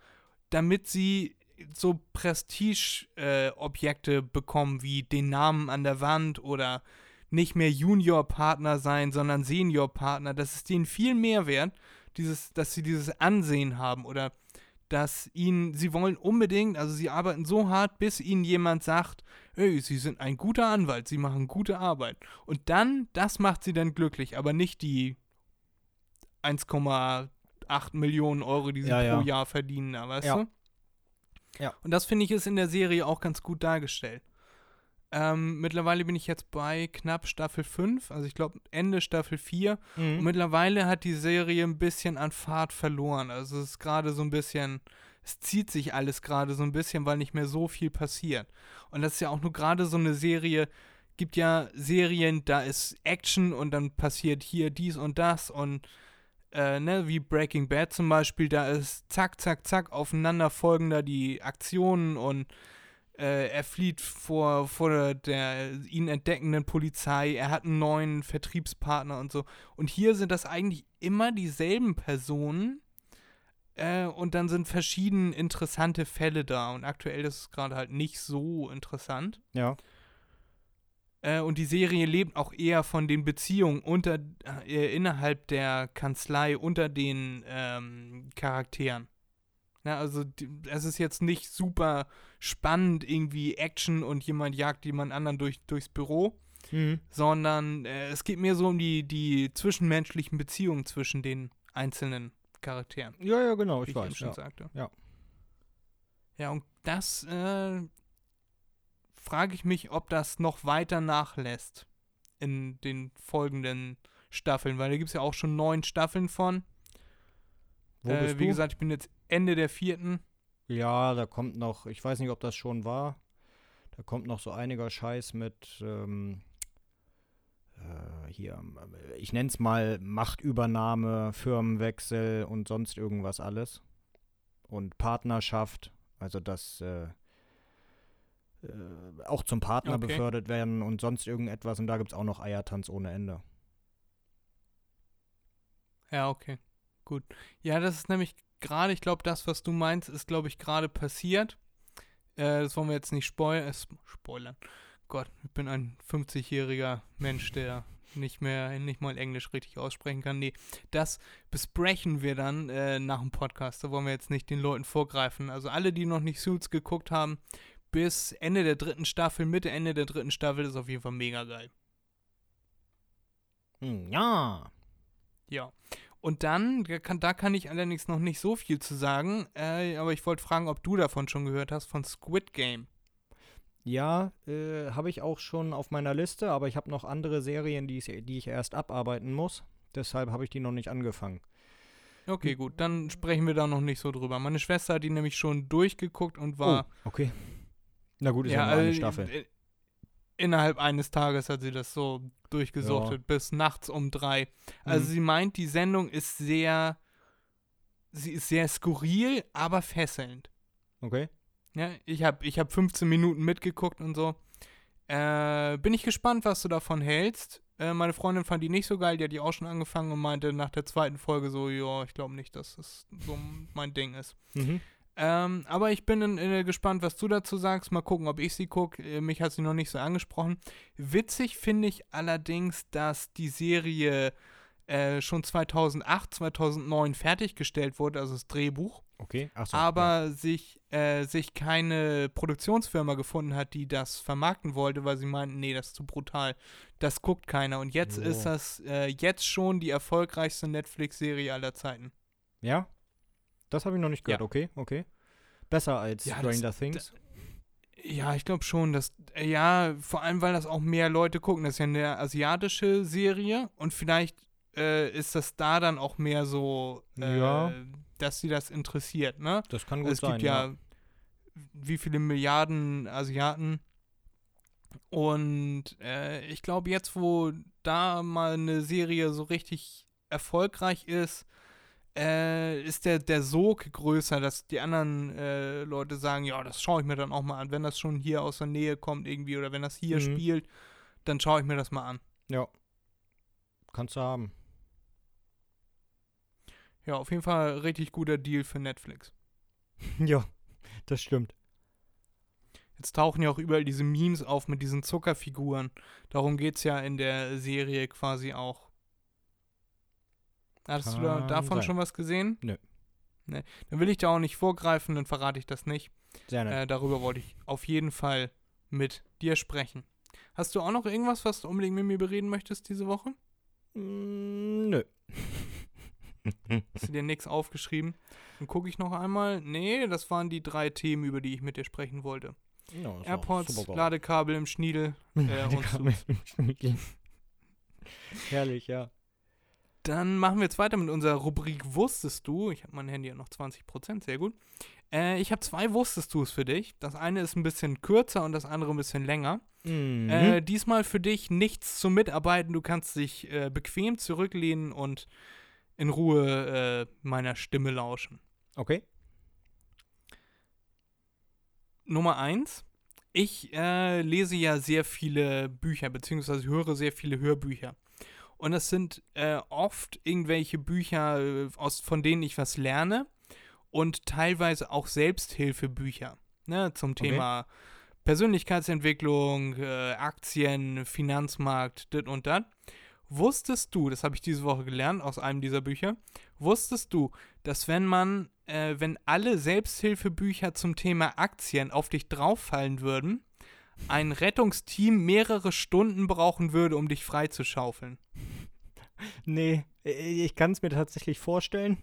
damit sie so Prestige-Objekte bekommen, wie den Namen an der Wand oder nicht mehr Junior-Partner sein, sondern Senior-Partner. Das ist denen viel mehr wert, dieses, dass sie dieses Ansehen haben oder dass ihnen, sie wollen unbedingt, also sie arbeiten so hart, bis ihnen jemand sagt, ey, sie sind ein guter Anwalt, sie machen gute Arbeit. Und dann, das macht sie dann glücklich, aber nicht die 1,8 Millionen Euro, die sie Ja, pro ja. Jahr verdienen, da, weißt Ja. du? Ja. Und das finde ich ist in der Serie auch ganz gut dargestellt. Ähm, mittlerweile bin ich jetzt bei knapp Staffel 5, also ich glaube Ende Staffel 4. Und Mhm. mittlerweile hat die Serie ein bisschen an Fahrt verloren. Also es ist gerade so ein bisschen, es zieht sich alles gerade so ein bisschen, weil nicht mehr so viel passiert. Und das ist ja auch nur gerade so eine Serie, gibt ja Serien, da ist Action und dann passiert hier dies und das und äh, ne, wie Breaking Bad zum Beispiel, da ist zack, zack, zack aufeinanderfolgender die Aktionen und äh, er flieht vor, vor der ihn entdeckenden Polizei, er hat einen neuen Vertriebspartner und so. Und hier sind das eigentlich immer dieselben Personen äh, und dann sind verschiedene interessante Fälle da. Und aktuell ist es gerade halt nicht so interessant. Ja. Äh, und die Serie lebt auch eher von den Beziehungen unter, äh, innerhalb der Kanzlei unter den ähm, Charakteren. Ja, also es ist jetzt nicht super spannend, irgendwie Action und jemand jagt jemand anderen durch, durchs Büro, Mhm. sondern äh, es geht mehr so um die, die zwischenmenschlichen Beziehungen zwischen den einzelnen Charakteren. Ja, ja, genau, ich eben weiß. schon Ja. sagte. Ja. Ja, und das äh, frage ich mich, ob das noch weiter nachlässt in den folgenden Staffeln, weil da gibt es ja auch schon neun Staffeln von. Wo äh, bist wie du? gesagt, ich bin jetzt Ende der vierten. Ja, da kommt noch, ich weiß nicht, ob das schon war. Da kommt noch so einiger Scheiß mit, ähm, äh, hier, ich nenne es mal Machtübernahme, Firmenwechsel und sonst irgendwas alles. Und Partnerschaft, also dass äh, äh, auch zum Partner Okay. befördert werden und sonst irgendetwas. Und da gibt es auch noch Eiertanz ohne Ende. Ja, okay. Gut. Ja, das ist nämlich gerade, ich glaube, das, was du meinst, ist, glaube ich, gerade passiert. Äh, das wollen wir jetzt nicht spoil äh, sp- spoilern. Gott, ich bin ein 50-jähriger Mensch, der nicht mehr, nicht mal Englisch richtig aussprechen kann. Nee, das besprechen wir dann äh, nach dem Podcast. Da wollen wir jetzt nicht den Leuten vorgreifen. Also alle, die noch nicht Suits geguckt haben, bis Ende der dritten Staffel, Mitte, Ende der dritten Staffel ist auf jeden Fall mega geil. Hm, ja. Ja. Und dann, da kann, da kann ich allerdings noch nicht so viel zu sagen, äh, aber ich wollte fragen, ob du davon schon gehört hast, von Squid Game. Ja, äh, habe ich auch schon auf meiner Liste, aber ich habe noch andere Serien, die, ich- die ich erst abarbeiten muss. Deshalb habe ich die noch nicht angefangen. Okay, gut, dann sprechen wir da noch nicht so drüber. Meine Schwester hat die nämlich schon durchgeguckt und war oh, okay. Na gut, ist ja, nur eine äh, Staffel. äh, innerhalb eines Tages hat sie das so durchgesuchtet, bis nachts um drei. Also Mhm. sie meint, die Sendung ist sehr, sie ist sehr skurril, aber fesselnd. Okay. Ja, ich habe ich hab 15 Minuten mitgeguckt und so. Äh, bin ich gespannt, was du davon hältst. Äh, meine Freundin fand die nicht so geil, die hat die auch schon angefangen und meinte nach der zweiten Folge so, ja, ich glaube nicht, dass das so mein Ding ist. Mhm. Ähm, aber ich bin in, äh, gespannt, was du dazu sagst. Mal gucken, ob ich sie gucke. Äh, mich hat sie noch nicht so angesprochen. Witzig finde ich allerdings, dass die Serie äh, schon 2008, 2009 fertiggestellt wurde, also das Drehbuch Okay. Achso. aber sich, äh, sich keine Produktionsfirma gefunden hat, die das vermarkten wollte, weil sie meinten, nee, das ist zu brutal. Das guckt keiner. Und jetzt Jo. ist das äh, jetzt schon die erfolgreichste Netflix-Serie aller Zeiten. Ja? Das habe ich noch nicht gehört. Ja. Okay, okay. Besser als Ja, das- Stranger Things. Ja, ich glaube schon, dass, äh, ja, vor allem, weil das auch mehr Leute gucken. Das ist ja eine asiatische Serie und vielleicht äh, ist das da dann auch mehr so, äh, Ja. dass sie das interessiert, ne? Das kann gut es sein. gibt ja, wie viele Milliarden Asiaten. Und äh, ich glaube, jetzt, wo da mal eine Serie so richtig erfolgreich ist, äh, ist der, der Sog größer, dass die anderen äh, Leute sagen, ja, das schaue ich mir dann auch mal an. Wenn das schon hier aus der Nähe kommt irgendwie oder wenn das hier Mhm. spielt, dann schaue ich mir das mal an. Ja. Kannst du haben. Ja, auf jeden Fall richtig guter Deal für Netflix. ja, das stimmt. Jetzt tauchen ja auch überall diese Memes auf mit diesen Zuckerfiguren. Darum geht es ja in der Serie quasi auch. Hattest du da, Kann davon sein. schon was gesehen? Nö. Nee. Dann will ich da auch nicht vorgreifen, dann verrate ich das nicht. Sehr nett. Äh, darüber wollte ich auf jeden Fall mit dir sprechen. Hast du auch noch irgendwas, was du unbedingt mit mir bereden möchtest diese Woche? Mm, nö. Hast du dir nichts aufgeschrieben? Dann gucke ich noch einmal. Nee, das waren die drei Themen, über die ich mit dir sprechen wollte. Ja, AirPods, Ladekabel im Schniedel äh, und so. Herrlich, ja. Dann machen wir jetzt weiter mit unserer Rubrik Wusstest du? Ich habe mein Handy ja noch 20%, sehr gut. Äh, ich habe zwei Wusstest du's für dich. Das eine ist ein bisschen kürzer und das andere ein bisschen länger. Mhm. Äh, diesmal für dich nichts zum Mitarbeiten. Du kannst dich äh, bequem zurücklehnen und in Ruhe äh, meiner Stimme lauschen. Okay. Nummer eins. Ich äh, lese ja sehr viele Bücher, beziehungsweise höre sehr viele Hörbücher. Und das sind äh, oft irgendwelche Bücher, äh, aus, von denen ich was lerne und teilweise auch Selbsthilfebücher ne, zum Okay. Thema Persönlichkeitsentwicklung, äh, Aktien, Finanzmarkt, dit und dat. Wusstest du, das habe ich diese Woche gelernt aus einem dieser Bücher, wusstest du, dass wenn man, äh, wenn alle Selbsthilfebücher zum Thema Aktien auf dich drauffallen würden, ein Rettungsteam mehrere Stunden brauchen würde, um dich freizuschaufeln? Nee, äh, ich kann es mir tatsächlich vorstellen.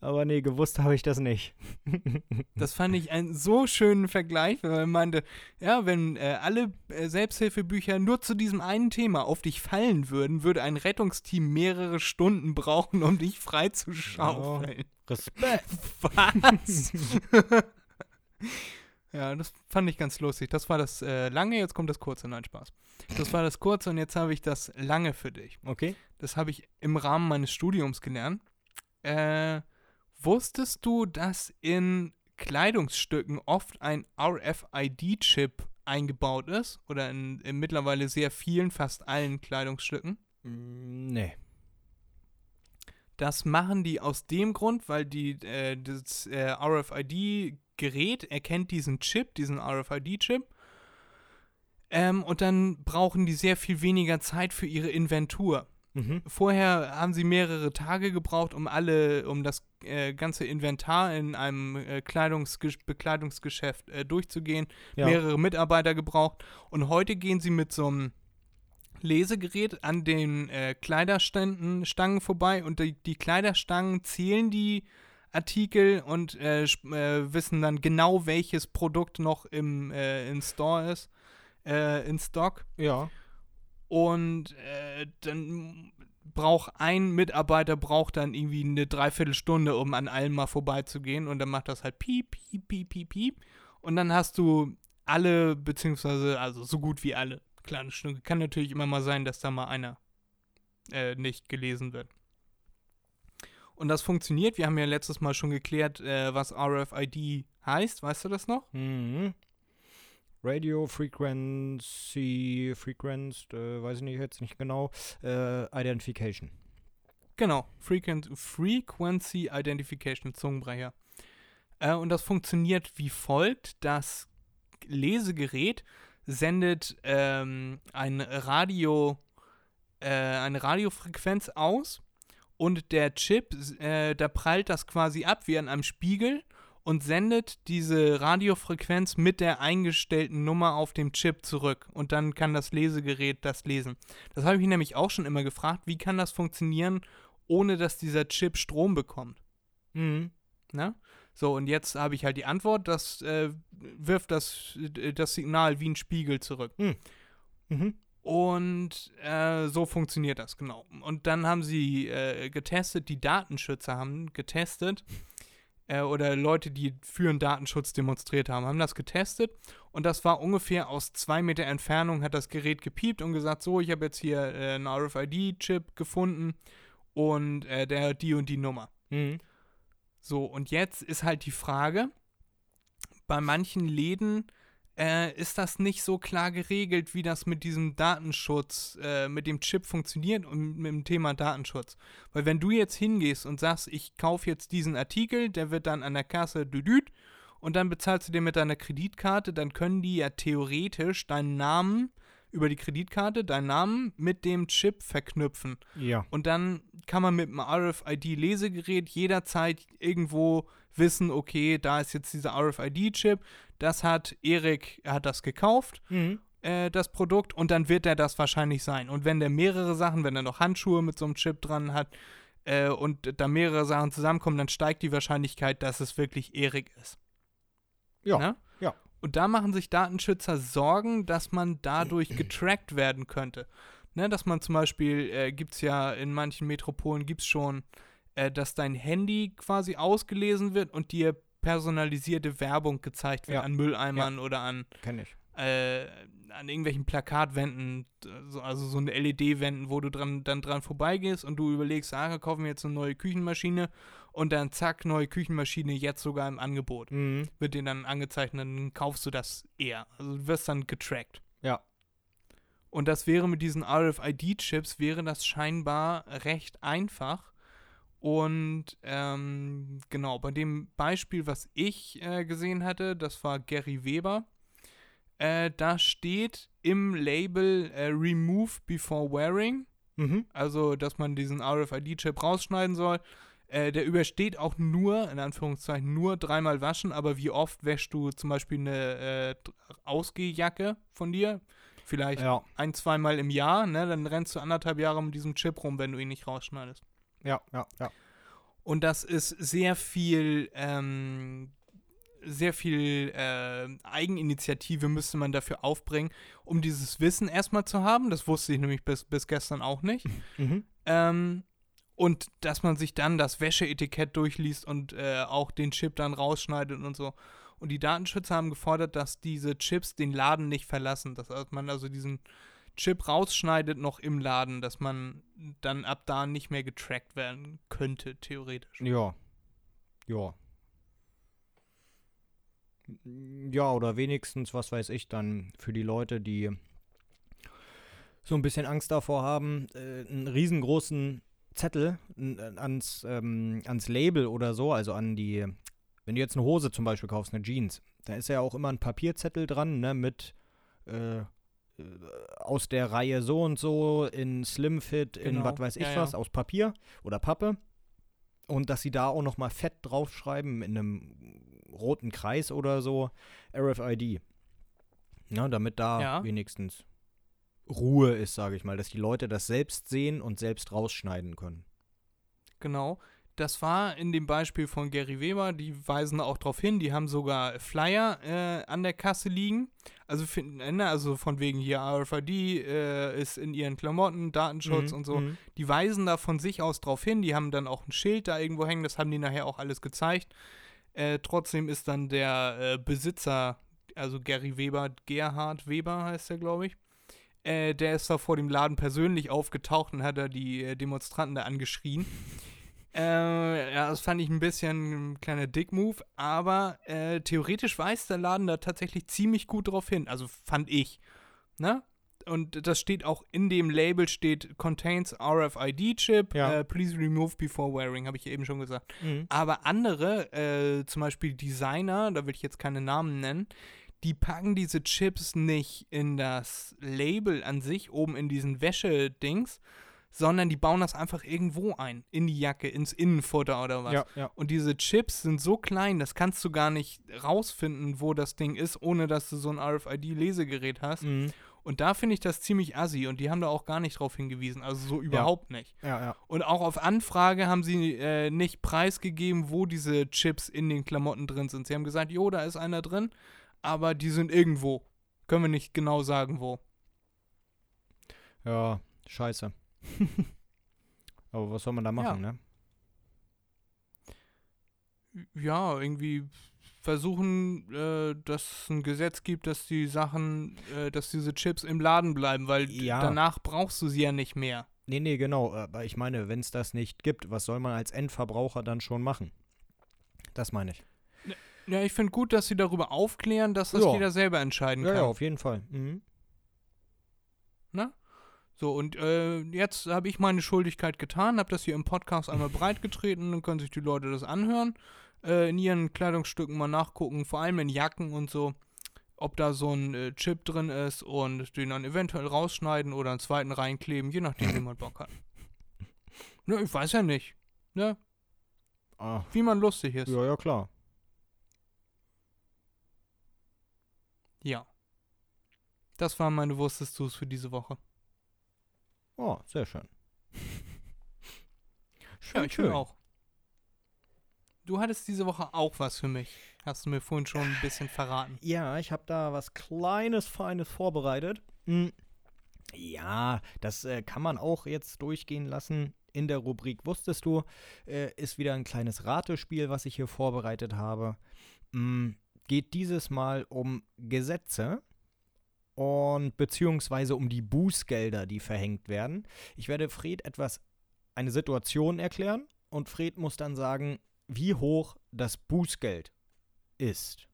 Aber nee, gewusst habe ich das nicht. Das fand ich einen so schönen Vergleich, weil man meinte, ja, wenn äh, alle äh, Selbsthilfebücher nur zu diesem einen Thema auf dich fallen würden, würde ein Rettungsteam mehrere Stunden brauchen, um dich freizuschaufeln. Respekt. Was? ja, das fand ich ganz lustig. Das war das äh, lange, jetzt kommt das kurze. Nein, Spaß. Das war das kurze und jetzt habe ich das lange für dich. Okay. Das habe ich im Rahmen meines Studiums gelernt. Äh, wusstest du, dass in Kleidungsstücken oft ein RFID-Chip eingebaut ist? Oder in, in mittlerweile sehr vielen, fast allen Kleidungsstücken? Mm, Nee. Das machen die aus dem Grund, weil die, äh, das äh, RFID-Gerät erkennt diesen Chip, diesen RFID-Chip. Ähm, und dann brauchen die sehr viel weniger Zeit für ihre Inventur. Mhm. Vorher haben sie mehrere Tage gebraucht, um alle, um das äh, ganze Inventar in einem äh, Kleidungsges Bekleidungsgeschäft äh, durchzugehen. Ja. Mehrere Mitarbeiter gebraucht. Und heute gehen sie mit so einem Lesegerät an den äh, Kleiderständen Stangen vorbei und die, die Kleiderstangen zählen die Artikel und äh, äh, wissen dann genau, welches Produkt noch im äh, in Store ist, äh, in Stock. Ja. Und äh, dann braucht ein Mitarbeiter braucht dann irgendwie eine Dreiviertelstunde, um an allem mal vorbeizugehen. Und dann macht das halt piep, piep, piep, piep, piep. Und dann hast du alle, beziehungsweise, also so gut wie alle kleine Stücke. Kann natürlich immer mal sein, dass da mal einer äh, nicht gelesen wird. Und das funktioniert. Wir haben ja letztes Mal schon geklärt, äh, was RFID heißt. Weißt du das noch? Mhm. Radio Frequency, Frequenced, äh, weiß ich nicht jetzt nicht genau, äh, Identification. Genau, Frequent Frequency Identification, Zungenbrecher. Äh, und das funktioniert wie folgt: Das Lesegerät sendet ähm, ein Radio, äh, eine Radiofrequenz aus und der Chip, äh, da prallt das quasi ab wie an einem Spiegel und sendet diese Radiofrequenz mit der eingestellten Nummer auf dem Chip zurück. Und dann kann das Lesegerät das lesen. Das habe ich nämlich auch schon immer gefragt, wie kann das funktionieren, ohne dass dieser Chip Strom bekommt? Mhm. Ne? So, und jetzt habe ich halt die Antwort, das äh, wirft das, äh, das Signal wie ein Spiegel zurück. Mhm. Und äh, so funktioniert das, genau. Und dann haben sie äh, getestet, die Datenschützer haben getestet, äh, oder Leute, die für den Datenschutz demonstriert haben, haben das getestet. Und das war ungefähr aus zwei Meter Entfernung, hat das Gerät gepiept und gesagt, so, ich habe jetzt hier äh, einen RFID-Chip gefunden und äh, der hat die und die Nummer. Mhm. So, und jetzt ist halt die Frage, bei manchen Läden äh, ist das nicht so klar geregelt, wie das mit diesem Datenschutz, äh, mit dem Chip funktioniert und mit dem Thema Datenschutz. Weil wenn du jetzt hingehst und sagst, ich kaufe jetzt diesen Artikel, der wird dann an der Kasse düdüt und dann bezahlst du den mit deiner Kreditkarte, dann können die ja theoretisch deinen Namen über die Kreditkarte, deinen Namen mit dem Chip verknüpfen. Ja. Und dann kann man mit einem RFID-Lesegerät jederzeit irgendwo wissen, okay, da ist jetzt dieser RFID-Chip, das hat Erik, er hat das gekauft, Mhm. äh, das Produkt, und dann wird er das wahrscheinlich sein. Und wenn der mehrere Sachen, wenn er noch Handschuhe mit so einem Chip dran hat äh, und da mehrere Sachen zusammenkommen, dann steigt die Wahrscheinlichkeit, dass es wirklich Erik ist. Ja. Ne? Ja. Und da machen sich Datenschützer Sorgen, dass man dadurch getrackt werden könnte. Ne, dass man zum Beispiel, äh, gibt es ja in manchen Metropolen, gibt es schon, äh, dass dein Handy quasi ausgelesen wird und dir personalisierte Werbung gezeigt wird Ja. an Mülleimern oder an äh, an irgendwelchen Plakatwänden, so- also so eine LED-Wänden, wo du dran, dann dran vorbeigehst und du überlegst, ah, wir kaufen jetzt eine neue Küchenmaschine und dann zack, neue Küchenmaschine jetzt sogar im Angebot. Mhm. Wird dir dann angezeigt und dann kaufst du das eher. Also du wirst dann getrackt. Ja. Und das wäre mit diesen RFID-Chips, wäre das scheinbar recht einfach. Und ähm, genau, bei dem Beispiel, was ich äh, gesehen hatte, das war Gary Weber. Äh, da steht im Label äh, Remove before wearing, Mhm. also dass man diesen RFID-Chip rausschneiden soll. Äh, der übersteht auch nur, in Anführungszeichen, nur dreimal waschen, aber wie oft wäschst du zum Beispiel eine äh, Ausgehjacke von dir? Vielleicht Ja, ein, zweimal im Jahr, ne? Dann rennst du anderthalb Jahre mit diesem Chip rum, wenn du ihn nicht rausschneidest. Ja, ja, ja. Und das ist sehr viel, ähm, sehr viel äh, Eigeninitiative müsste man dafür aufbringen, um dieses Wissen erstmal zu haben. Das wusste ich nämlich bis, bis gestern auch nicht. Mhm. Ähm, und dass man sich dann das Wäscheetikett durchliest und äh, auch den Chip dann rausschneidet und so. Und die Datenschützer haben gefordert, dass diese Chips den Laden nicht verlassen. Dass man also diesen Chip rausschneidet noch im Laden, dass man dann ab da nicht mehr getrackt werden könnte, theoretisch. Ja. Ja. Ja, oder wenigstens, was weiß ich, dann für die Leute, die so ein bisschen Angst davor haben, äh, einen riesengroßen Zettel äh, ans, ähm, ans Label oder so, also an die, wenn du jetzt eine Hose zum Beispiel kaufst, eine Jeans, da ist ja auch immer ein Papierzettel dran, ne, mit äh, aus der Reihe so und so in Slim Fit, in Genau. was weiß ich Ja, was, ja. aus Papier oder Pappe. Und dass sie da auch noch mal fett draufschreiben in einem roten Kreis oder so, RFID. Ja, damit da Ja. wenigstens Ruhe ist, sage ich mal, dass die Leute das selbst sehen und selbst rausschneiden können. Genau. Das war in dem Beispiel von Gary Weber, die weisen auch darauf hin, die haben sogar Flyer äh, an der Kasse liegen. Also, finden, ne, also von wegen hier RFID äh, ist in ihren Klamotten, Datenschutz Mhm, und so. mhm. Die weisen da von sich aus drauf hin, die haben dann auch ein Schild da irgendwo hängen, das haben die nachher auch alles gezeigt. Äh, trotzdem ist dann der äh, Besitzer, also Gary Weber, Gerhard Weber heißt er, glaube ich, äh, der ist da vor dem Laden persönlich aufgetaucht und hat da die äh, Demonstranten da angeschrien. Äh, ja, das fand ich ein bisschen ein kleiner Dick-Move, aber äh, theoretisch weist der Laden da tatsächlich ziemlich gut drauf hin. Also fand ich. Ne? Und das steht auch in dem Label steht contains RFID-Chip, Ja. äh, please remove before wearing, habe ich eben schon gesagt. Mhm. Aber andere, äh, zum Beispiel Designer, da will ich jetzt keine Namen nennen, die packen diese Chips nicht in das Label an sich, oben in diesen Wäschedings, sondern die bauen das einfach irgendwo ein. In die Jacke, ins Innenfutter oder was. Ja, ja. Und diese Chips sind so klein, das kannst du gar nicht rausfinden, wo das Ding ist, ohne dass du so ein RFID-Lesegerät hast. Mhm. Und da finde ich das ziemlich assi und die haben da auch gar nicht drauf hingewiesen. Also so überhaupt nicht. Ja, ja. Und auch auf Anfrage haben sie äh, nicht preisgegeben, wo diese Chips in den Klamotten drin sind. Sie haben gesagt, jo, da ist einer drin, aber die sind irgendwo. Können wir nicht genau sagen, wo. Ja, scheiße. Aber was soll man da machen, ne? Ja, irgendwie versuchen, äh, dass es ein Gesetz gibt, dass die Sachen, äh, dass diese Chips im Laden bleiben, weil Ja. danach brauchst du sie ja nicht mehr. Nee, nee, genau. Aber ich meine, wenn es das nicht gibt, was soll man als Endverbraucher dann schon machen? Das meine ich. Ja, ich finde gut, dass sie darüber aufklären, dass das Ja. jeder selber entscheiden Ja, kann. ja, auf jeden Fall. Mhm. So, und äh, jetzt habe ich meine Schuldigkeit getan, habe das hier im Podcast einmal breitgetreten, dann können sich die Leute das anhören, äh, in ihren Kleidungsstücken mal nachgucken, vor allem in Jacken und so, ob da so ein äh, Chip drin ist und den dann eventuell rausschneiden oder einen zweiten reinkleben, je nachdem, wie man Bock hat. Ne, ich weiß ja nicht, ne, Ah, wie man lustig ist. ja, ja, klar. Ja. Das waren meine Wusstest du's für diese Woche. Oh, sehr schön. Ja, schön, ich finde auch. Du hattest diese Woche auch was für mich. Hast du mir vorhin schon ein bisschen verraten. Ja, ich habe da was Kleines, Feines vorbereitet. Hm. Ja, das äh, kann man auch jetzt durchgehen lassen. In der Rubrik Wusstest du, äh, ist wieder ein kleines Ratespiel, was ich hier vorbereitet habe. Hm, geht dieses Mal um Gesetze, und beziehungsweise um die Bußgelder, die verhängt werden. Ich werde Fred etwas, eine Situation erklären und Fred muss dann sagen, wie hoch das Bußgeld ist.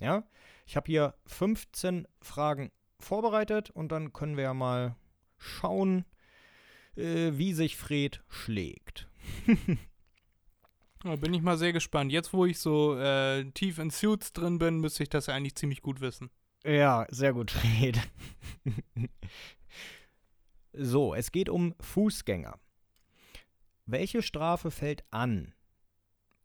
Ja, ich habe hier 15 Fragen vorbereitet und dann können wir ja mal schauen, äh, wie sich Fred schlägt. Da bin ich mal sehr gespannt. Jetzt, wo ich so äh, tief in Suits drin bin, müsste ich das ja eigentlich ziemlich gut wissen. Ja, sehr gut, Fred. so, es geht um Fußgänger. Welche Strafe fällt an?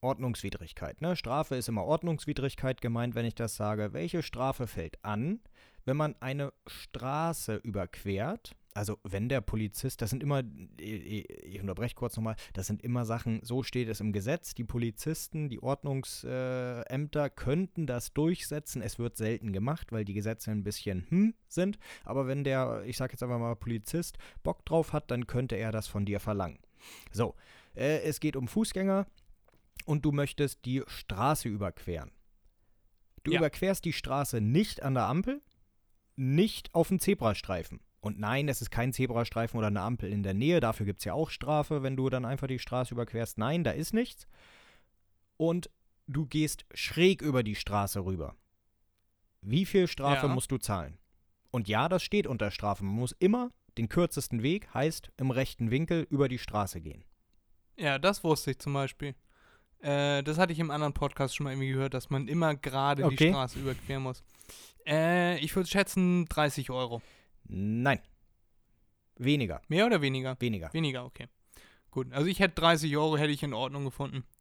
Ordnungswidrigkeit. Ne? Strafe ist immer Ordnungswidrigkeit gemeint, wenn ich das sage. Welche Strafe fällt an, wenn man eine Straße überquert? Also wenn der Polizist, das sind immer, ich unterbreche kurz nochmal, das sind immer Sachen, so steht es im Gesetz, die Polizisten, die Ordnungsämter könnten das durchsetzen. Es wird selten gemacht, weil die Gesetze ein bisschen hm sind. Aber wenn der, ich sage jetzt einfach mal Polizist, Bock drauf hat, dann könnte er das von dir verlangen. So, äh, es geht um Fußgänger und du möchtest die Straße überqueren. Du Ja. überquerst die Straße nicht an der Ampel, nicht auf dem Zebrastreifen. Und nein, es ist kein Zebrastreifen oder eine Ampel in der Nähe. Dafür gibt es ja auch Strafe, wenn du dann einfach die Straße überquerst. Nein, da ist nichts. Und du gehst schräg über die Straße rüber. Wie viel Strafe Ja. musst du zahlen? Und ja, das steht unter Strafe. Man muss immer den kürzesten Weg, heißt im rechten Winkel, über die Straße gehen. Ja, das wusste ich zum Beispiel. Äh, das hatte ich im anderen Podcast schon mal irgendwie gehört, dass man immer gerade die Okay. Straße überqueren muss. Äh, ich würde schätzen 30 Euro. Nein. Weniger. Mehr oder weniger? Weniger. Weniger, okay. Gut, also ich hätte 30 Euro, hätte ich in Ordnung gefunden.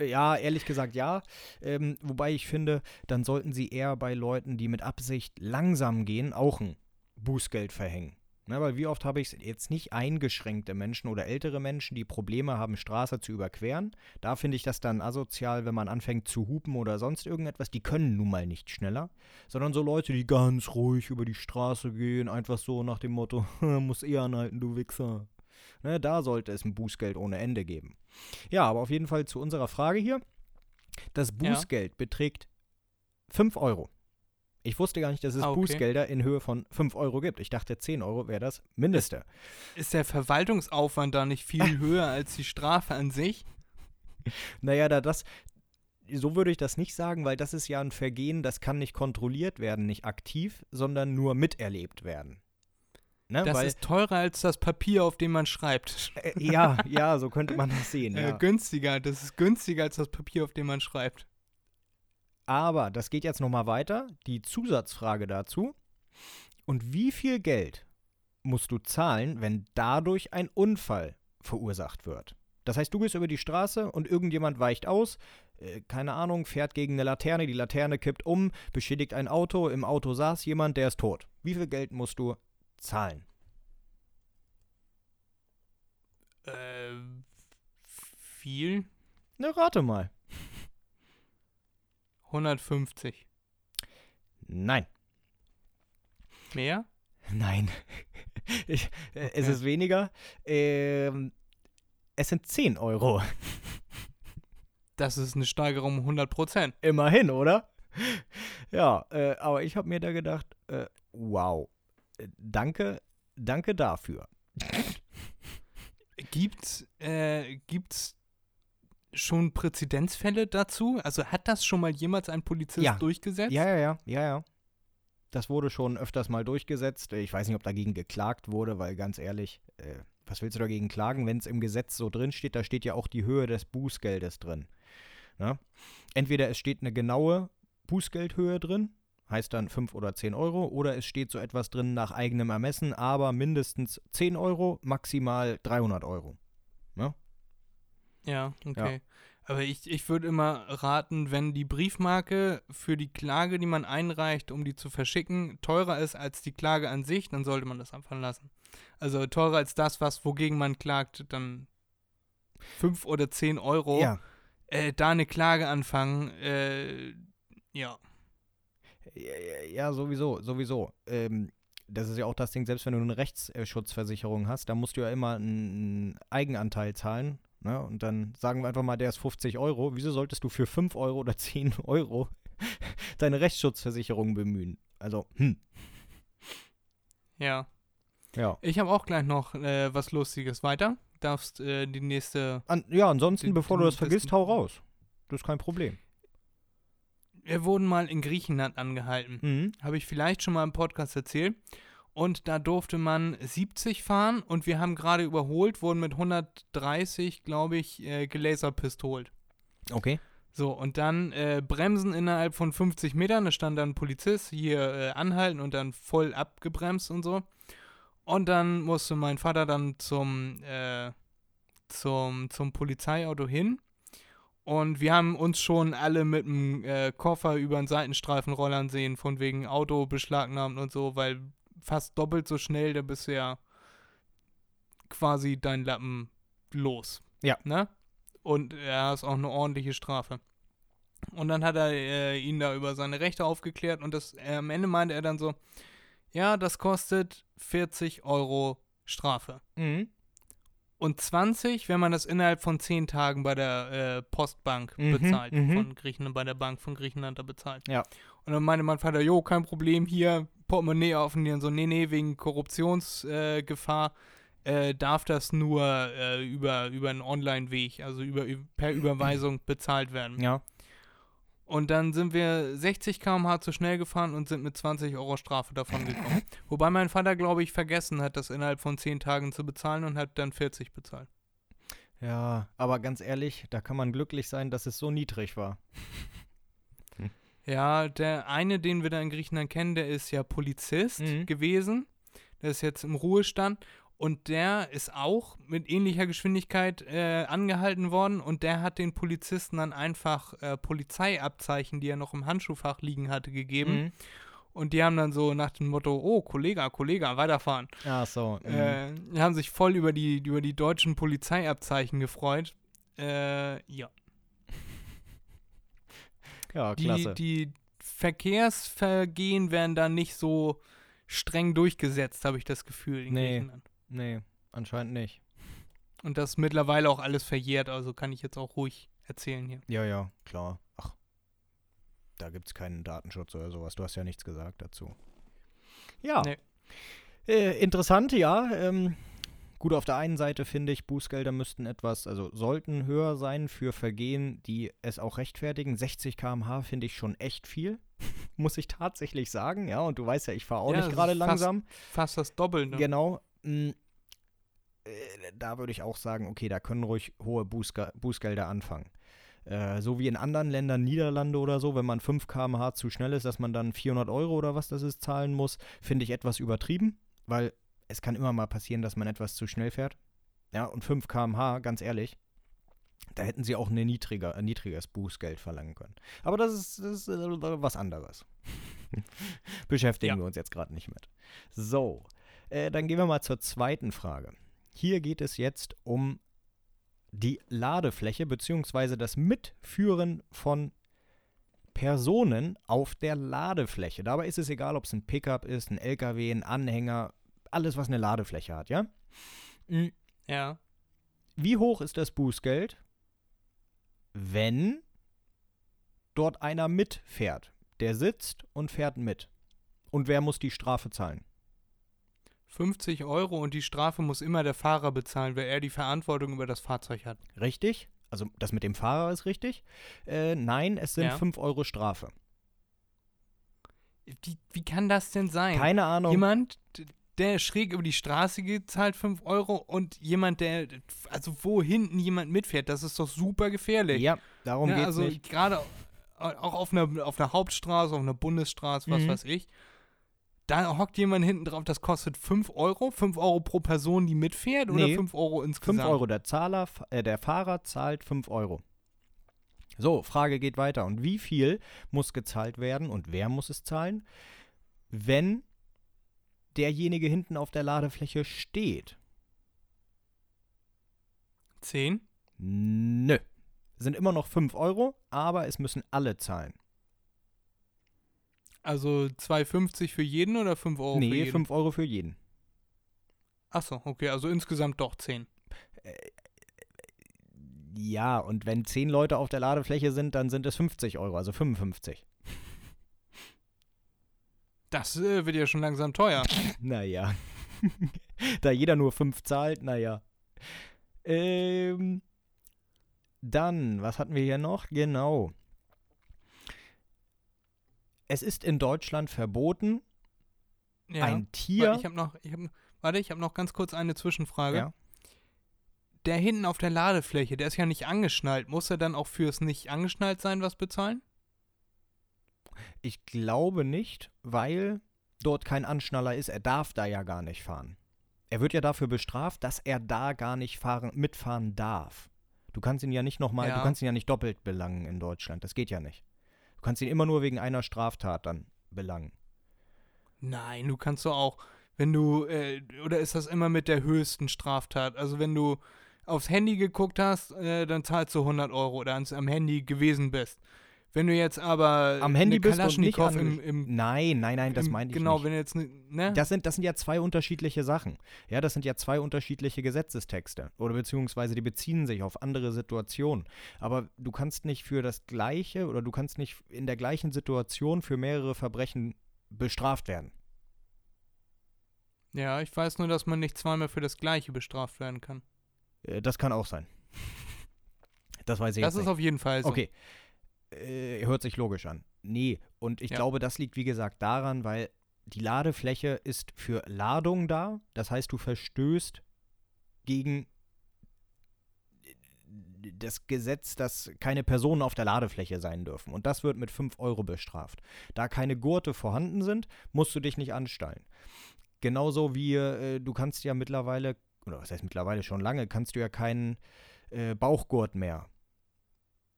Ja, ehrlich gesagt ja. Ähm, wobei ich finde, dann sollten sie eher bei Leuten, die mit Absicht langsam gehen, auch ein Bußgeld verhängen. Ne, weil wie oft habe ich es jetzt nicht eingeschränkte Menschen oder ältere Menschen, die Probleme haben, Straße zu überqueren. Da finde ich das dann asozial, wenn man anfängt zu hupen oder sonst irgendetwas. Die können nun mal nicht schneller. Sondern so Leute, die ganz ruhig über die Straße gehen, einfach so nach dem Motto, muss eh anhalten, du Wichser. Ne, da sollte es ein Bußgeld ohne Ende geben. Ja, aber auf jeden Fall zu unserer Frage hier. Das Ja. Bußgeld beträgt 5 Euro. Ich wusste gar nicht, dass es Ah, okay. Bußgelder in Höhe von 5 Euro gibt. Ich dachte, 10 Euro wäre das Mindeste. Ist der Verwaltungsaufwand da nicht viel höher als die Strafe an sich? Naja, da das. So würde ich das nicht sagen, weil das ist ja ein Vergehen, das kann nicht kontrolliert werden, nicht aktiv, sondern nur miterlebt werden. Ne? Das weil, ist teurer als das Papier, auf dem man schreibt. äh, ja, ja, so könnte man das sehen. Äh, Ja. günstiger, das ist günstiger als das Papier, auf dem man schreibt. Aber das geht jetzt nochmal weiter. Die Zusatzfrage dazu. Und wie viel Geld musst du zahlen, wenn dadurch ein Unfall verursacht wird? Das heißt, du gehst über die Straße und irgendjemand weicht aus, äh, keine Ahnung, fährt gegen eine Laterne, die Laterne kippt um, beschädigt ein Auto, im Auto saß jemand, der ist tot. Wie viel Geld musst du zahlen? Äh, viel? Na, rate mal. 150. Nein. Mehr? Nein. Ich, äh, Es Okay. ist weniger. Ähm, es sind 10 Euro. Das ist eine Steigerung um 100 Prozent. Immerhin, oder? Ja, äh, aber ich habe mir da gedacht, äh, wow, äh, danke, danke dafür. Gibt's, äh, gibt's schon Präzedenzfälle dazu? Also hat das schon mal jemals ein Polizist Ja. durchgesetzt? Ja, ja, ja, ja, ja. Das wurde schon öfters mal durchgesetzt. Ich weiß nicht, ob dagegen geklagt wurde, weil ganz ehrlich, äh, was willst du dagegen klagen, wenn es im Gesetz so drin steht? Da steht ja auch die Höhe des Bußgeldes drin. Ne? Entweder es steht eine genaue Bußgeldhöhe drin, heißt dann 5 oder 10 Euro, oder es steht so etwas drin nach eigenem Ermessen, aber mindestens 10 Euro, maximal 300 Euro. Ja, okay. Aber ich, ich würde immer raten, wenn die Briefmarke für die Klage, die man einreicht, um die zu verschicken, teurer ist als die Klage an sich, dann sollte man das einfach lassen. Also teurer als das, was wogegen man klagt, dann 5 oder 10 Euro. Ja, Äh, da eine Klage anfangen, äh, ja. Ja, ja, sowieso, sowieso. Ähm, das ist ja auch das Ding, selbst wenn du eine Rechtsschutzversicherung hast, da musst du ja immer einen Eigenanteil zahlen. Ne? Und dann sagen wir einfach mal, der ist 50 Euro. Wieso solltest du für 5 Euro oder 10 Euro deine Rechtsschutzversicherung bemühen? Also, hm, Ja. ja. Ich habe auch gleich noch äh, was Lustiges weiter. Darfst äh, die nächste. An, ja, ansonsten, Den- bevor du das vergisst, hau raus. Das ist kein Problem. Wir wurden mal in Griechenland angehalten. Mhm. Habe ich vielleicht schon mal im Podcast erzählt. Und da durfte man 70 fahren und wir haben gerade überholt, wurden mit 130, glaube ich, äh, gelaserpistolt. Okay. So, und dann äh, bremsen innerhalb von 50 Metern. Da stand dann ein Polizist hier äh, anhalten und dann voll abgebremst und so. Und dann musste mein Vater dann zum, äh, zum, zum Polizeiauto hin. Und wir haben uns schon alle mit dem äh, Koffer über den Seitenstreifen rollern sehen, von wegen Auto beschlagnahmt und so, weil fast doppelt so schnell, da bist du ja quasi dein Lappen los. Ja. Ne? Und er ist auch eine ordentliche Strafe. Und dann hat er äh, ihn da über seine Rechte aufgeklärt und das, äh, am Ende meinte er dann so, ja, das kostet 40 Euro Strafe. Mhm. Und 20, wenn man das innerhalb von 10 Tagen bei der äh, Postbank Mhm, bezahlt, mhm. von Griechenland, bei der Bank von Griechenland da bezahlt. Ja. Und dann meinte mein Vater, jo, kein Problem, hier, Portemonnaie offenlieren, so, nee, nee, wegen Korruptionsgefahr äh, äh, darf das nur äh, über, über einen Online-Weg, also über, per Überweisung bezahlt werden. Ja. Und dann sind wir 60 km/h zu schnell gefahren und sind mit 20 Euro Strafe davon gekommen. Wobei mein Vater, glaube ich, vergessen hat, das innerhalb von 10 Tagen zu bezahlen und hat dann 40 bezahlt. Ja, aber ganz ehrlich, da kann man glücklich sein, dass es so niedrig war. Ja, der eine, den wir da in Griechenland kennen, der ist ja Polizist Mhm. gewesen. Der ist jetzt im Ruhestand. Und der ist auch mit ähnlicher Geschwindigkeit äh, angehalten worden. Und der hat den Polizisten dann einfach äh, Polizeiabzeichen, die er noch im Handschuhfach liegen hatte, gegeben. Mhm. Und die haben dann so nach dem Motto, oh, Kollege, Kollege, weiterfahren. Ach so. mhm. Äh, die haben sich voll über die, über die deutschen Polizeiabzeichen gefreut. Äh, ja. Ja, Die, klasse. die Verkehrsvergehen werden da nicht so streng durchgesetzt, habe ich das Gefühl in Nee. Nee, anscheinend nicht. Und das ist mittlerweile auch alles verjährt, also kann ich jetzt auch ruhig erzählen hier. Ja, ja, klar. Ach, da gibt es keinen Datenschutz oder sowas. Du hast ja nichts gesagt dazu. Ja. Nee. Äh, interessant, ja. Ähm, gut, auf der einen Seite finde ich, Bußgelder müssten etwas, also sollten höher sein für Vergehen, die es auch rechtfertigen. 60 km/h finde ich schon echt viel, muss ich tatsächlich sagen. Ja, und du weißt ja, ich fahre auch Ja, nicht gerade fast- langsam. Fast das Doppelte. Genau. mm, äh, Da würde ich auch sagen, okay, da können ruhig hohe Bußge Bußgelder anfangen. Äh, so wie in anderen Ländern, Niederlande oder so, wenn man 5 km/h zu schnell ist, dass man dann 400 Euro oder was das ist zahlen muss, finde ich etwas übertrieben, weil es kann immer mal passieren, dass man etwas zu schnell fährt. Ja, und 5 km/h, ganz ehrlich, da hätten sie auch eine niedriger, ein niedriges Bußgeld verlangen können. Aber das ist, das ist äh, was anderes. Beschäftigen Ja. wir uns jetzt gerade nicht mit. So, äh, dann gehen wir mal zur zweiten Frage. Hier geht es jetzt um die Ladefläche bzw. das Mitführen von Personen auf der Ladefläche. Dabei ist es egal, ob es ein Pickup ist, ein LKW, ein Anhänger, alles, was eine Ladefläche hat, ja? Mm, Ja. Wie hoch ist das Bußgeld, wenn dort einer mitfährt? Der sitzt und fährt mit. Und wer muss die Strafe zahlen? 50 Euro und die Strafe muss immer der Fahrer bezahlen, weil er die Verantwortung über das Fahrzeug hat. Richtig? Also das mit dem Fahrer ist richtig. Äh, nein, es sind Ja. 5 Euro Strafe. Wie, wie kann das denn sein? Keine Ahnung. Jemand, der schräg über die Straße geht, zahlt 5 Euro und jemand, der, also wo hinten jemand mitfährt, das ist doch super gefährlich. Ja, darum Ne, geht's also nicht. gerade auch auf einer, auf einer Hauptstraße, auf einer Bundesstraße, was Mhm. weiß ich. Da hockt jemand hinten drauf, das kostet 5 Euro. 5 Euro pro Person, die mitfährt oder Nee. 5 Euro insgesamt? 5 Euro. Der Zahler, äh, der Fahrer zahlt 5 Euro. So, Frage geht weiter. Und wie viel muss gezahlt werden und wer muss es zahlen, wenn derjenige hinten auf der Ladefläche steht? 10? Nö. Sind immer noch 5 Euro, aber es müssen alle zahlen. Also 2,50 für jeden oder 5 Euro für nee, jeden? 5 Euro für jeden. Achso, okay, also insgesamt doch 10. Ja, und wenn 10 Leute auf der Ladefläche sind, dann sind es 50 Euro, also 55. Das äh, wird ja schon langsam teuer. Naja. da jeder nur 5 zahlt, naja. Ähm, dann, was hatten wir hier noch? Genau. Es ist in Deutschland verboten, Ja. ein Tier. Warte, ich habe noch, ich hab, warte, ich habe noch ganz kurz eine Zwischenfrage. Ja. Der hinten auf der Ladefläche, der ist ja nicht angeschnallt. Muss er dann auch fürs nicht angeschnallt sein was bezahlen? Ich glaube nicht, weil dort kein Anschnaller ist. Er darf da ja gar nicht fahren. Er wird ja dafür bestraft, dass er da gar nicht fahren, mitfahren darf. Du kannst ihn ja nicht nochmal, Ja. du kannst ihn ja nicht doppelt belangen in Deutschland. Das geht ja nicht. Du kannst ihn immer nur wegen einer Straftat dann belangen. Nein, du kannst doch auch, wenn du, äh, oder ist das immer mit der höchsten Straftat? Also wenn du aufs Handy geguckt hast, äh, dann zahlst du 100 Euro oder ans, am Handy gewesen bist. Wenn du jetzt aber Am Handy bist und nicht im, im, Nein, nein, nein, das meine ich Genau, nicht. wenn du jetzt, ne-? Das sind, das sind ja zwei unterschiedliche Sachen. Ja, das sind ja zwei unterschiedliche Gesetzestexte. Oder beziehungsweise die beziehen sich auf andere Situationen. Aber du kannst nicht für das Gleiche oder du kannst nicht in der gleichen Situation für mehrere Verbrechen bestraft werden. ja, ich weiß nur, dass man nicht zweimal für das Gleiche bestraft werden kann. Äh, Das kann auch sein. Das weiß ich Das ist nicht. auf jeden Fall so. Okay. Äh, hört sich logisch an. Nee, und ich Ja. glaube, das liegt wie gesagt daran, weil die Ladefläche ist für Ladung da. Das heißt, du verstößt gegen das Gesetz, dass keine Personen auf der Ladefläche sein dürfen. Und das wird mit 5 Euro bestraft. Da keine Gurte vorhanden sind, musst du dich nicht anstallen. Genauso wie äh, du kannst ja mittlerweile, oder was heißt mittlerweile schon lange, kannst du ja keinen äh, Bauchgurt mehr.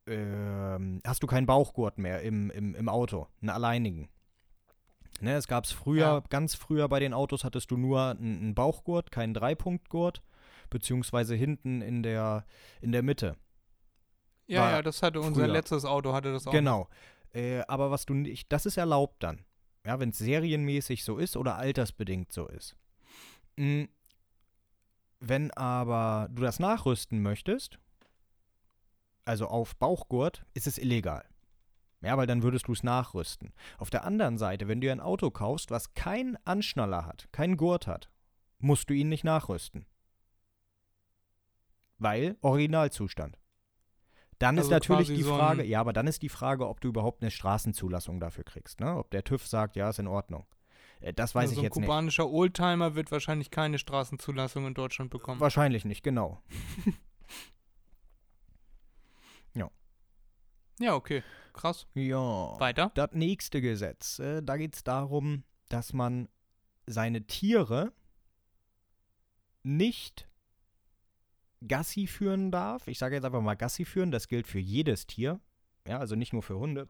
Ähm, hast du keinen Bauchgurt mehr im, im, im Auto, einen alleinigen. Ne, es gab es früher, Ja. ganz früher bei den Autos hattest du nur einen, Bauchgurt, keinen Dreipunktgurt, beziehungsweise hinten in der, in der Mitte. Ja, War ja, das hatte unser früher. letztes Auto, hatte das auch. Genau. Äh, aber was du nicht, das ist erlaubt dann. Ja, wenn es serienmäßig so ist oder altersbedingt so ist. Mm, Wenn aber du das nachrüsten möchtest, also auf Bauchgurt, ist es illegal. Ja, weil dann würdest du es nachrüsten. Auf der anderen Seite, wenn du ein Auto kaufst, was keinen Anschnaller hat, keinen Gurt hat, musst du ihn nicht nachrüsten. Weil Originalzustand. Dann ist Also natürlich quasi die so ein- Frage, ja, aber dann ist die Frage, ob du überhaupt eine Straßenzulassung dafür kriegst, ne? Ob der TÜV sagt, ja, ist in Ordnung. Äh, Das weiß also ich so ein jetzt nicht. kubanischer Oldtimer wird wahrscheinlich keine Straßenzulassung in Deutschland bekommen. Wahrscheinlich nicht, genau. Ja, okay. Krass. Ja. Weiter. Das nächste Gesetz, äh, da geht es darum, dass man seine Tiere nicht Gassi führen darf. Ich sage jetzt einfach mal Gassi führen, das gilt für jedes Tier. Ja, also nicht nur für Hunde.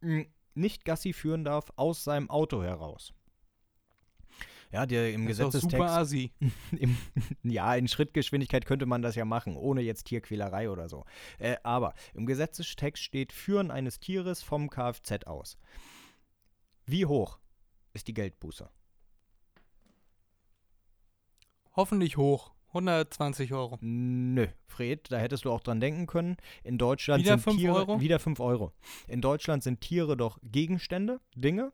Mm, Nicht Gassi führen darf aus seinem Auto heraus. Ja, der im Das ist doch Gesetzestext. super. Im, ja, in Schrittgeschwindigkeit könnte man das ja machen, ohne jetzt Tierquälerei oder so. Äh, aber im Gesetzestext steht Führen eines Tieres vom Kfz aus. Wie hoch ist die Geldbuße? Hoffentlich hoch. 120 Euro. Nö, Fred, da hättest du auch dran denken können. In Deutschland Wieder sind fünf Tiere Euro? wieder 5 Euro. In Deutschland sind Tiere doch Gegenstände, Dinge.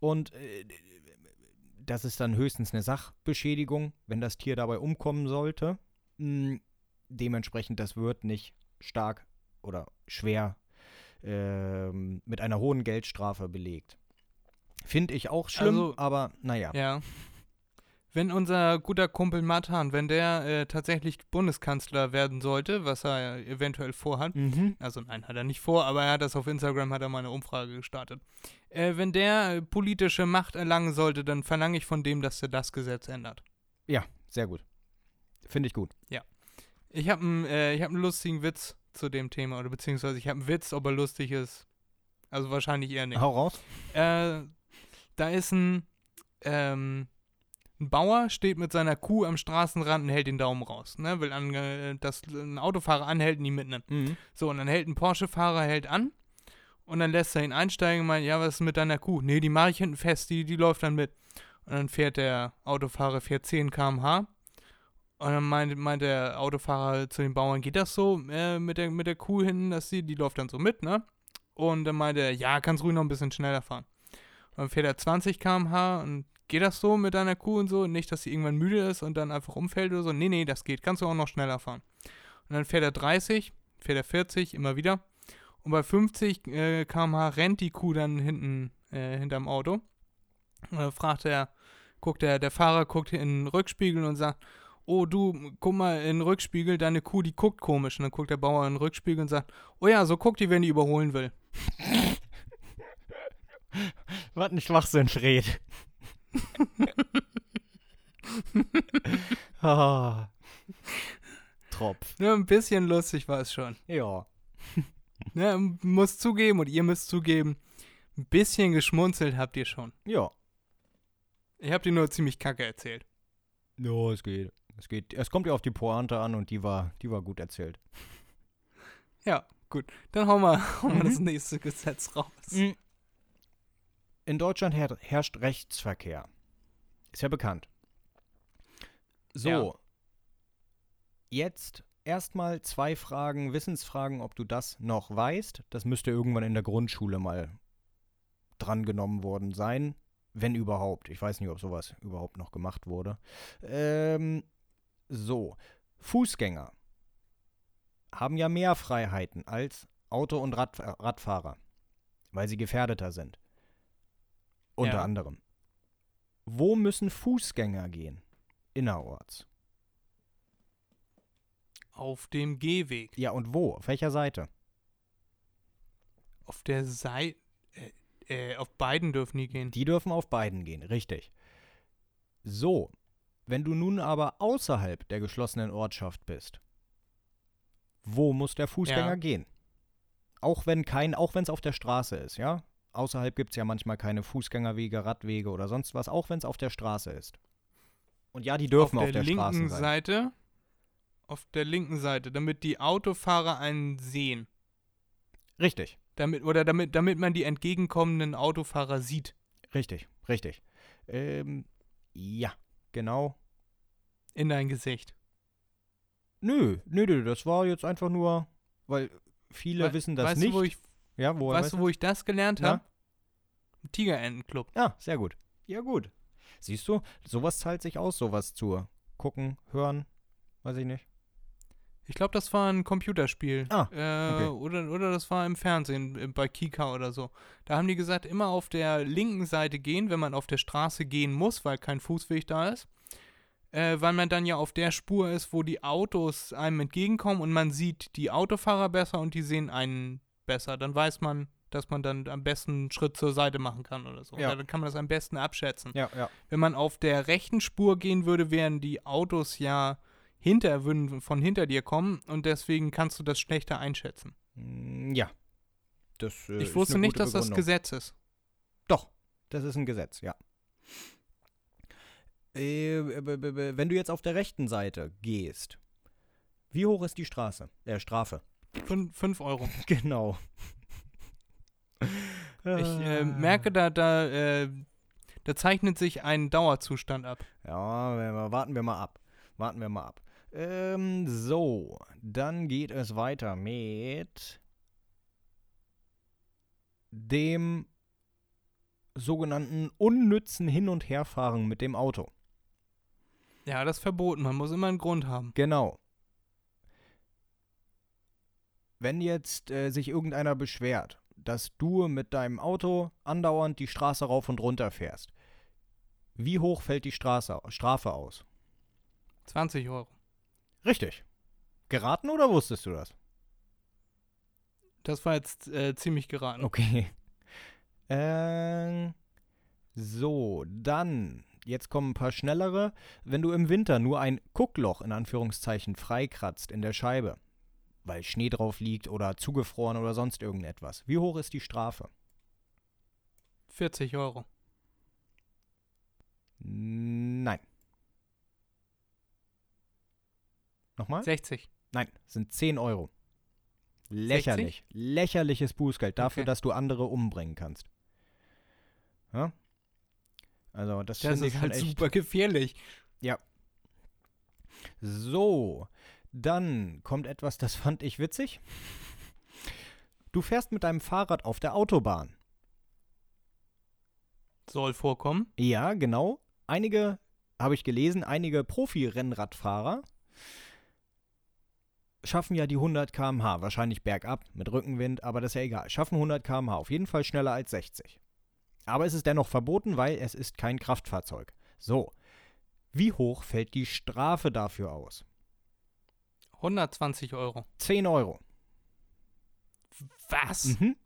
Und äh, das ist dann höchstens eine Sachbeschädigung, wenn das Tier dabei umkommen sollte. Mm, dementsprechend, das wird nicht stark oder schwer ähm, mit einer hohen Geldstrafe belegt. Finde ich auch schlimm, Also- aber naja. Ja. Wenn unser guter Kumpel Matan, wenn der äh, tatsächlich Bundeskanzler werden sollte, was er eventuell vorhat, Mhm. also nein, hat er nicht vor, aber er hat das auf Instagram, hat er mal eine Umfrage gestartet. Äh, wenn der äh, politische Macht erlangen sollte, dann verlange ich von dem, dass er das Gesetz ändert. Ja, sehr gut. Finde ich gut. Ich habe einen äh, ich hab einen lustigen Witz zu dem Thema, oder beziehungsweise ich habe einen Witz, ob er lustig ist. Also wahrscheinlich eher nicht. Hau raus. Äh, da ist ein, ähm, ein Bauer, steht mit seiner Kuh am Straßenrand und hält den Daumen raus. Ne? Will an, äh, dass ein Autofahrer anhält und ihn mitnimmt. Mhm. So, und dann hält ein Porsche-Fahrer hält an und dann lässt er ihn einsteigen und meint, ja, was ist mit deiner Kuh? Nee, die mache ich hinten fest, die, die läuft dann mit. Und dann fährt der Autofahrer, fährt 10 km/h. Und dann meint, meint der Autofahrer zu den Bauern, geht das so äh, mit, der, mit der Kuh hinten, dass die, die läuft dann so mit, ne? Und dann meint er, ja, kannst ruhig noch ein bisschen schneller fahren. dann fährt er 20 km/h und geht das so mit deiner Kuh und so? Nicht, dass sie irgendwann müde ist und dann einfach umfällt oder so? Nee, nee, das geht. Kannst du auch noch schneller fahren. Und dann fährt er 30, fährt er 40, immer wieder. Und bei 50 äh, km/h rennt die Kuh dann hinten äh, hinterm Auto. Und dann fragt er, guckt der, der Fahrer guckt in den Rückspiegel und sagt, oh du, guck mal in den Rückspiegel, deine Kuh, die guckt komisch. Und dann guckt der Bauer in den Rückspiegel und sagt, oh ja, so guckt die, wenn die überholen will. Was ein Schwachsinn, Fred. Ah. Tropf. Ja, ein bisschen lustig war es schon. Ja. Ja, muss zugeben und ihr müsst zugeben, ein bisschen geschmunzelt habt ihr schon. Ja. Ich hab dir nur ziemlich kacke erzählt. Ja, es geht. Es geht. Es kommt ja auf die Pointe an und die war, die war gut erzählt. Ja, gut. Dann hauen wir, hauen wir Mhm. das nächste Gesetz raus. Mhm. In Deutschland her herrscht Rechtsverkehr. Ist ja bekannt. So. Ja. Jetzt erstmal zwei Fragen, Wissensfragen, ob du das noch weißt. Das müsste irgendwann in der Grundschule mal drangenommen worden sein. Wenn überhaupt. Ich weiß nicht, ob sowas überhaupt noch gemacht wurde. Ähm, so. Fußgänger haben ja mehr Freiheiten als Auto- und Rad Radfahrer, weil sie gefährdeter sind. Unter Ja. anderem. Wo müssen Fußgänger gehen? Innerorts. Auf dem Gehweg. Ja, und wo? Auf welcher Seite? Auf der Seite. Äh, äh, auf beiden dürfen die gehen. Die dürfen auf beiden gehen, richtig. So, wenn du nun aber außerhalb der geschlossenen Ortschaft bist, wo muss der Fußgänger Ja. gehen? Auch wenn kein, auch wenn es auf der Straße ist, ja? Außerhalb gibt es ja manchmal keine Fußgängerwege, Radwege oder sonst was, auch wenn es auf der Straße ist. Und ja, die dürfen auf auf der, der, Straße linken sein. Seite. Auf der linken Seite, damit die Autofahrer einen sehen. Richtig, Damit, oder damit, damit man die entgegenkommenden Autofahrer sieht. richtig, richtig. Ähm, ja, genau. In dein Gesicht. Nö, nö, nö, das war jetzt einfach nur, weil viele We- wissen das weißt nicht. Du, wo ich, ja, woher weißt du, wo ich das gelernt habe? Im Tigerentenclub. Ja, sehr gut. Ja, gut. Siehst du, sowas zahlt sich aus, sowas zu gucken, hören, weiß ich nicht. Ich glaube, das war ein Computerspiel. Ah, äh, okay. oder, oder das war im Fernsehen, äh, bei Kika oder so. Da haben die gesagt, immer auf der linken Seite gehen, wenn man auf der Straße gehen muss, weil kein Fußweg da ist. Äh, weil man dann ja auf der Spur ist, wo die Autos einem entgegenkommen und man sieht die Autofahrer besser und die sehen einen besser. Dann weiß man, dass man dann am besten einen Schritt zur Seite machen kann oder so. Ja. Oder dann kann man das am besten abschätzen. Ja, ja. Wenn man auf der rechten Spur gehen würde, wären die Autos ja hinter, würden von hinter dir kommen und deswegen kannst du das schlechter einschätzen. Mm, Ja. Das, äh, ich wusste nicht, dass das Begründung. Gesetz ist. Doch, das ist ein Gesetz, ja. Äh, b- wenn du jetzt auf der rechten Seite gehst, wie hoch ist die Straße? Äh, Strafe. 5 Euro. Genau. Ich äh, merke, da, da, äh, da zeichnet sich ein Dauerzustand ab. Ja, warten wir mal ab. Warten wir mal ab. Ähm, so, dann geht es weiter mit dem sogenannten unnützen Hin- und Herfahren mit dem Auto. Ja, das ist verboten. Man muss immer einen Grund haben. Genau. Wenn jetzt äh, sich irgendeiner beschwert, dass du mit deinem Auto andauernd die Straße rauf und runter fährst, wie hoch fällt die Straße, Strafe aus? 20 Euro. Richtig. Geraten oder wusstest du das? Das war jetzt äh, ziemlich geraten. Okay. Ähm, so, dann, jetzt kommen ein paar schnellere. Wenn du im Winter nur ein Guckloch in Anführungszeichen freikratzt in der Scheibe, weil Schnee drauf liegt oder zugefroren oder sonst irgendetwas, wie hoch ist die Strafe? 40 Euro. Nein. Nochmal? 60. Nein, sind 10 Euro. Lächerlich. Lächerliches Bußgeld dafür, Okay. dass du andere umbringen kannst. Ja? Also, das, Das ist halt echt. super gefährlich. So, dann kommt etwas, das fand ich witzig. Du fährst mit deinem Fahrrad auf der Autobahn. Soll vorkommen. Ja, genau. Einige, habe ich gelesen, einige Profi-Rennradfahrer schaffen ja die 100 km/h. Wahrscheinlich bergab mit Rückenwind, aber das ist ja egal. Schaffen 100 km/h. Auf jeden Fall schneller als 60. Aber es ist dennoch verboten, weil es ist kein Kraftfahrzeug. So. Wie hoch fällt die Strafe dafür aus? 120 Euro. 10 Euro. Was? Mhm.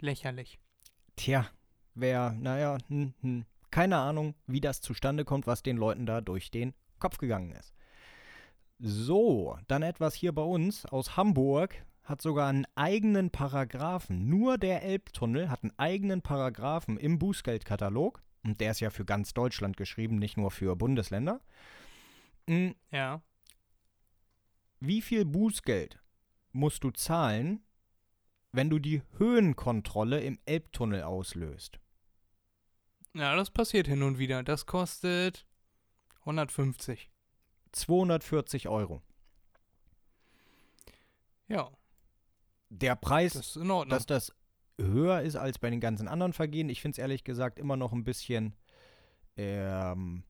Lächerlich. Tja, wer, naja, hm, hm, keine Ahnung, wie das zustande kommt, was den Leuten da durch den Kopf gegangen ist. So, dann etwas hier bei uns aus Hamburg hat sogar einen eigenen Paragraphen. Nur der Elbtunnel hat einen eigenen Paragraphen im Bußgeldkatalog. Und der ist ja für ganz Deutschland geschrieben, nicht nur für Bundesländer. Hm, Ja. wie viel Bußgeld musst du zahlen, wenn du die Höhenkontrolle im Elbtunnel auslöst? Ja, das passiert hin und wieder. Das kostet 150. 240 Euro. Ja, Der Preis, das ist in Ordnung. dass das höher ist als bei den ganzen anderen Vergehen, ich finde es ehrlich gesagt immer noch ein bisschen ähm,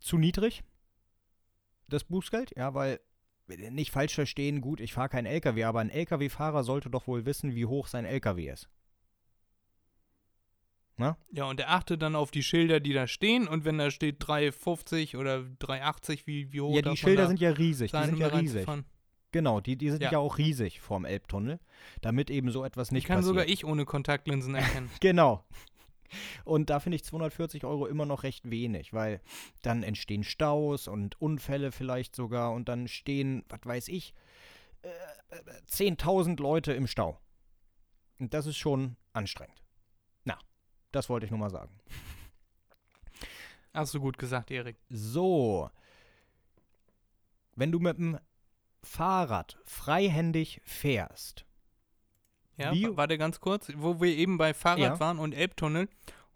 zu niedrig, das Bußgeld. Ja, weil, nicht falsch verstehen, gut, ich fahre keinen LKW, aber ein LKW-Fahrer sollte doch wohl wissen, wie hoch sein LKW ist. ja, und er achtet dann auf die Schilder, die da stehen. Und wenn da steht 350 oder 380, wie, wie hoch Ja, die Schilder sind ja riesig, die sind ja riesig. reinzufahren? Genau, die, die sind ja. Ja. auch riesig vorm Elbtunnel, damit eben so etwas nicht Die kann passiert. sogar ich ohne Kontaktlinsen erkennen. Genau. Und da finde ich 240 Euro immer noch recht wenig, weil dann entstehen Staus und Unfälle vielleicht sogar und dann stehen, was weiß ich, äh, äh, 10.000 Leute im Stau. Und das ist schon anstrengend. Na, das wollte ich nur mal sagen. Hast du gut gesagt, Erik. So. Wenn du mit dem Fahrrad freihändig fährst, Ja, Wie- wa- warte ganz kurz, wo wir eben bei Fahrrad Ja. waren und Elbtunnel.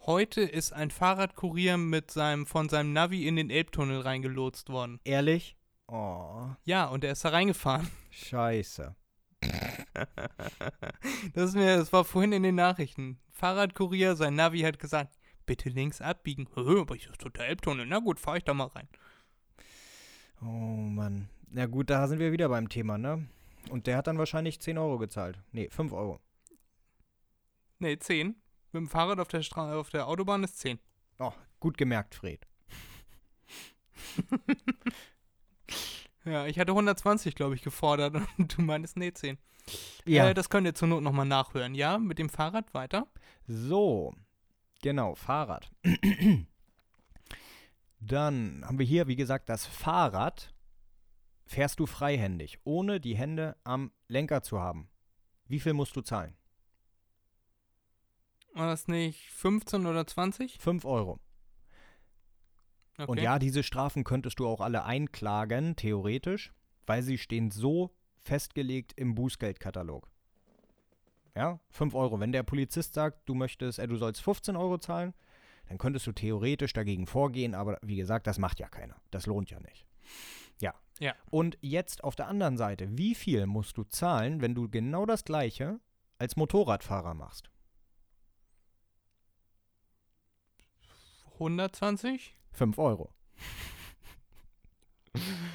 Heute ist ein Fahrradkurier mit seinem, von seinem Navi in den Elbtunnel reingelotst worden. ehrlich? Oh, Ja, und er ist da reingefahren. scheiße. Das, ist mir, das war vorhin in den Nachrichten. Fahrradkurier, sein Navi hat gesagt, bitte links abbiegen. Aber ich ist der Elbtunnel. Na gut, fahr ich da mal rein. Oh Mann. Na gut, da sind wir wieder beim Thema, ne? Und der hat dann wahrscheinlich 10 Euro gezahlt. Nee, 5 Euro. Nee, 10. Mit dem Fahrrad auf der, Stra auf der Autobahn ist 10. Oh, gut gemerkt, Fred. Ja, ich hatte 120, glaube ich, gefordert und du meinst, nee, 10. Äh, das könnt ihr zur Not nochmal nachhören. Ja, mit dem Fahrrad weiter. so. Genau, Fahrrad. dann haben wir hier, wie gesagt, das Fahrrad. Fährst du freihändig, ohne die Hände am Lenker zu haben. Wie viel musst du zahlen? War das nicht 15 oder 20? 5 Euro. Okay. Und ja, diese Strafen könntest du auch alle einklagen, theoretisch, weil sie stehen so festgelegt im Bußgeldkatalog. Ja, 5 Euro. Wenn der Polizist sagt, du möchtest, äh, du sollst 15 Euro zahlen, dann könntest du theoretisch dagegen vorgehen, aber wie gesagt, das macht ja keiner. Das lohnt ja nicht. Ja. Ja. Und jetzt auf der anderen Seite, wie viel musst du zahlen, wenn du genau das gleiche als Motorradfahrer machst? 120? 5 Euro.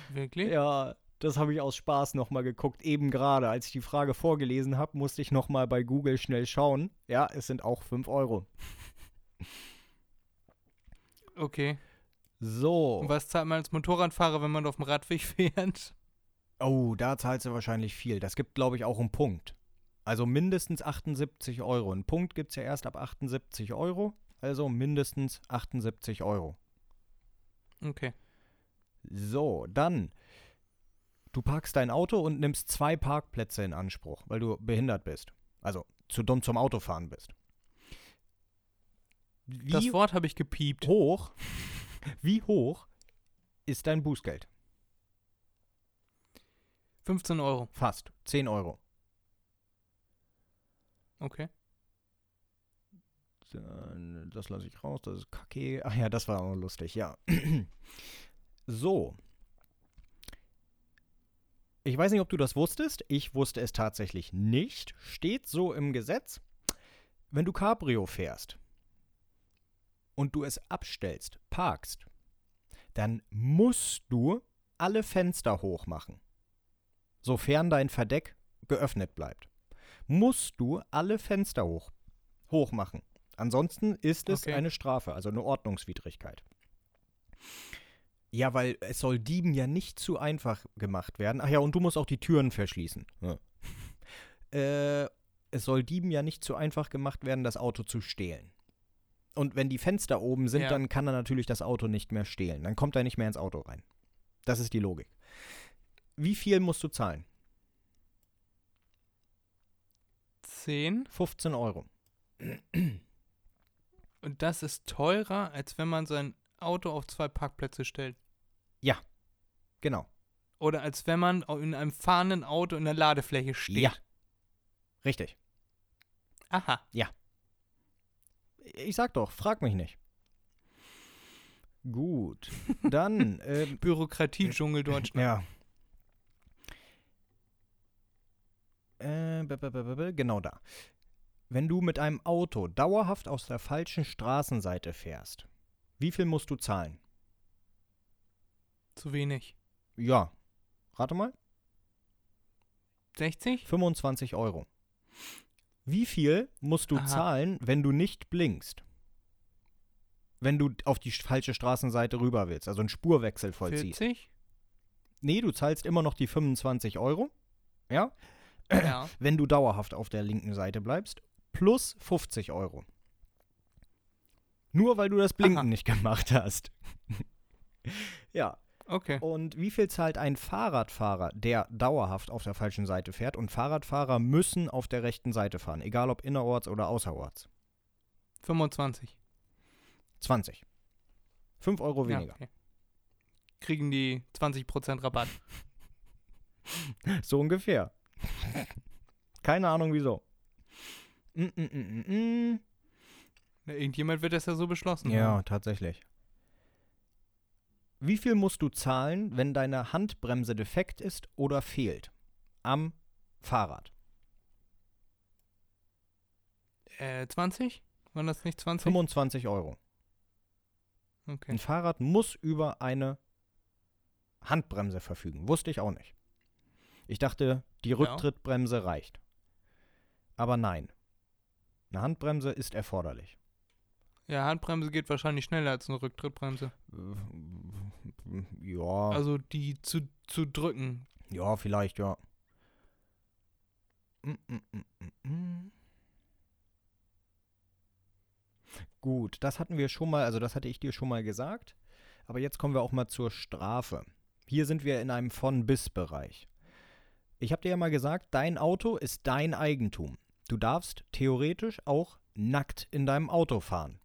Wirklich? Ja, das habe ich aus Spaß nochmal geguckt. Eben gerade, als ich die Frage vorgelesen habe, musste ich nochmal bei Google schnell schauen. Ja, es sind auch 5 Euro. Okay. So. Und was zahlt man als Motorradfahrer, wenn man auf dem Radweg fährt? Oh, da zahlst du wahrscheinlich viel. Das gibt, glaube ich, auch einen Punkt. Also mindestens 78 Euro. Ein Punkt gibt es ja erst ab 78 Euro. Also mindestens 78 Euro. Okay. So, dann. Du parkst dein Auto und nimmst zwei Parkplätze in Anspruch, weil du behindert bist. Also zu dumm zum Autofahren bist. Wie Das Wort habe ich gepiept. hoch, wie hoch ist dein Bußgeld? 15 Euro. Fast. 10 Euro. Okay. Dann, Das lasse ich raus, das ist kacke. Ach ja, das war auch lustig, ja. so. Ich weiß nicht, ob du das wusstest. Ich wusste es tatsächlich nicht. Steht so im Gesetz. Wenn du Cabrio fährst und du es abstellst, parkst, dann musst du alle Fenster hochmachen. Sofern dein Verdeck geöffnet bleibt. Musst du alle Fenster hoch, hochmachen. Ansonsten ist es Okay. eine Strafe, also eine Ordnungswidrigkeit. Ja, weil es soll Dieben ja nicht zu einfach gemacht werden. Ach ja, und du musst auch die Türen verschließen. Ja. äh, es soll Dieben ja nicht zu einfach gemacht werden, das Auto zu stehlen. Und wenn die Fenster oben sind, Ja. dann kann er natürlich das Auto nicht mehr stehlen. Dann kommt er nicht mehr ins Auto rein. Das ist die Logik. Wie viel musst du zahlen? 10. 15 Euro. Und das ist teurer, als wenn man sein Auto auf zwei Parkplätze stellt. Genau. Oder als wenn man in einem fahrenden Auto in der Ladefläche steht. Ja. Richtig. Aha. Ich sag doch, frag mich nicht. Gut. Dann, ähm, Bürokratie-Dschungel Deutschland. ja. Äh, genau da. Wenn du mit einem Auto dauerhaft aus der falschen Straßenseite fährst, wie viel musst du zahlen? Zu wenig. Ja. Rate mal. 60? 25 Euro. Wie viel musst du Aha. zahlen, wenn du nicht blinkst? Wenn du auf die falsche Straßenseite rüber willst, also einen Spurwechsel vollziehst. 40? Nee, du zahlst immer noch die 25 Euro. Ja? Ja. Wenn du dauerhaft auf der linken Seite bleibst, plus 50 Euro. Nur weil du das Blinken Aha. nicht gemacht hast. ja. Okay. Und wie viel zahlt ein Fahrradfahrer, der dauerhaft auf der falschen Seite fährt? Und Fahrradfahrer müssen auf der rechten Seite fahren, egal ob innerorts oder außerorts. 25. 20. 5 Euro Ja, weniger. okay. Kriegen die 20% Rabatt. So ungefähr. Keine Ahnung wieso. Mm, mm, mm, mm, mm. Na, irgendjemand wird das ja so beschlossen. Ja, haben. tatsächlich. Wie viel musst du zahlen, wenn deine Handbremse defekt ist oder fehlt? Am Fahrrad. Äh, 20? Waren das nicht 20? 25 Euro. Okay. Ein Fahrrad muss über eine Handbremse verfügen. Wusste ich auch nicht. Ich dachte, die Ja. Rücktrittbremse reicht. Aber nein. Eine Handbremse ist erforderlich. Ja, Handbremse geht wahrscheinlich schneller als eine Rücktrittbremse. Ja, Also die zu, zu drücken. ja, vielleicht, ja. Mm, mm, mm. Gut, das hatten wir schon mal, also das hatte ich dir schon mal gesagt. Aber jetzt kommen wir auch mal zur Strafe. Hier sind wir in einem Von-Bis-Bereich. Ich habe dir ja mal gesagt, dein Auto ist dein Eigentum. Du darfst theoretisch auch nackt in deinem Auto fahren.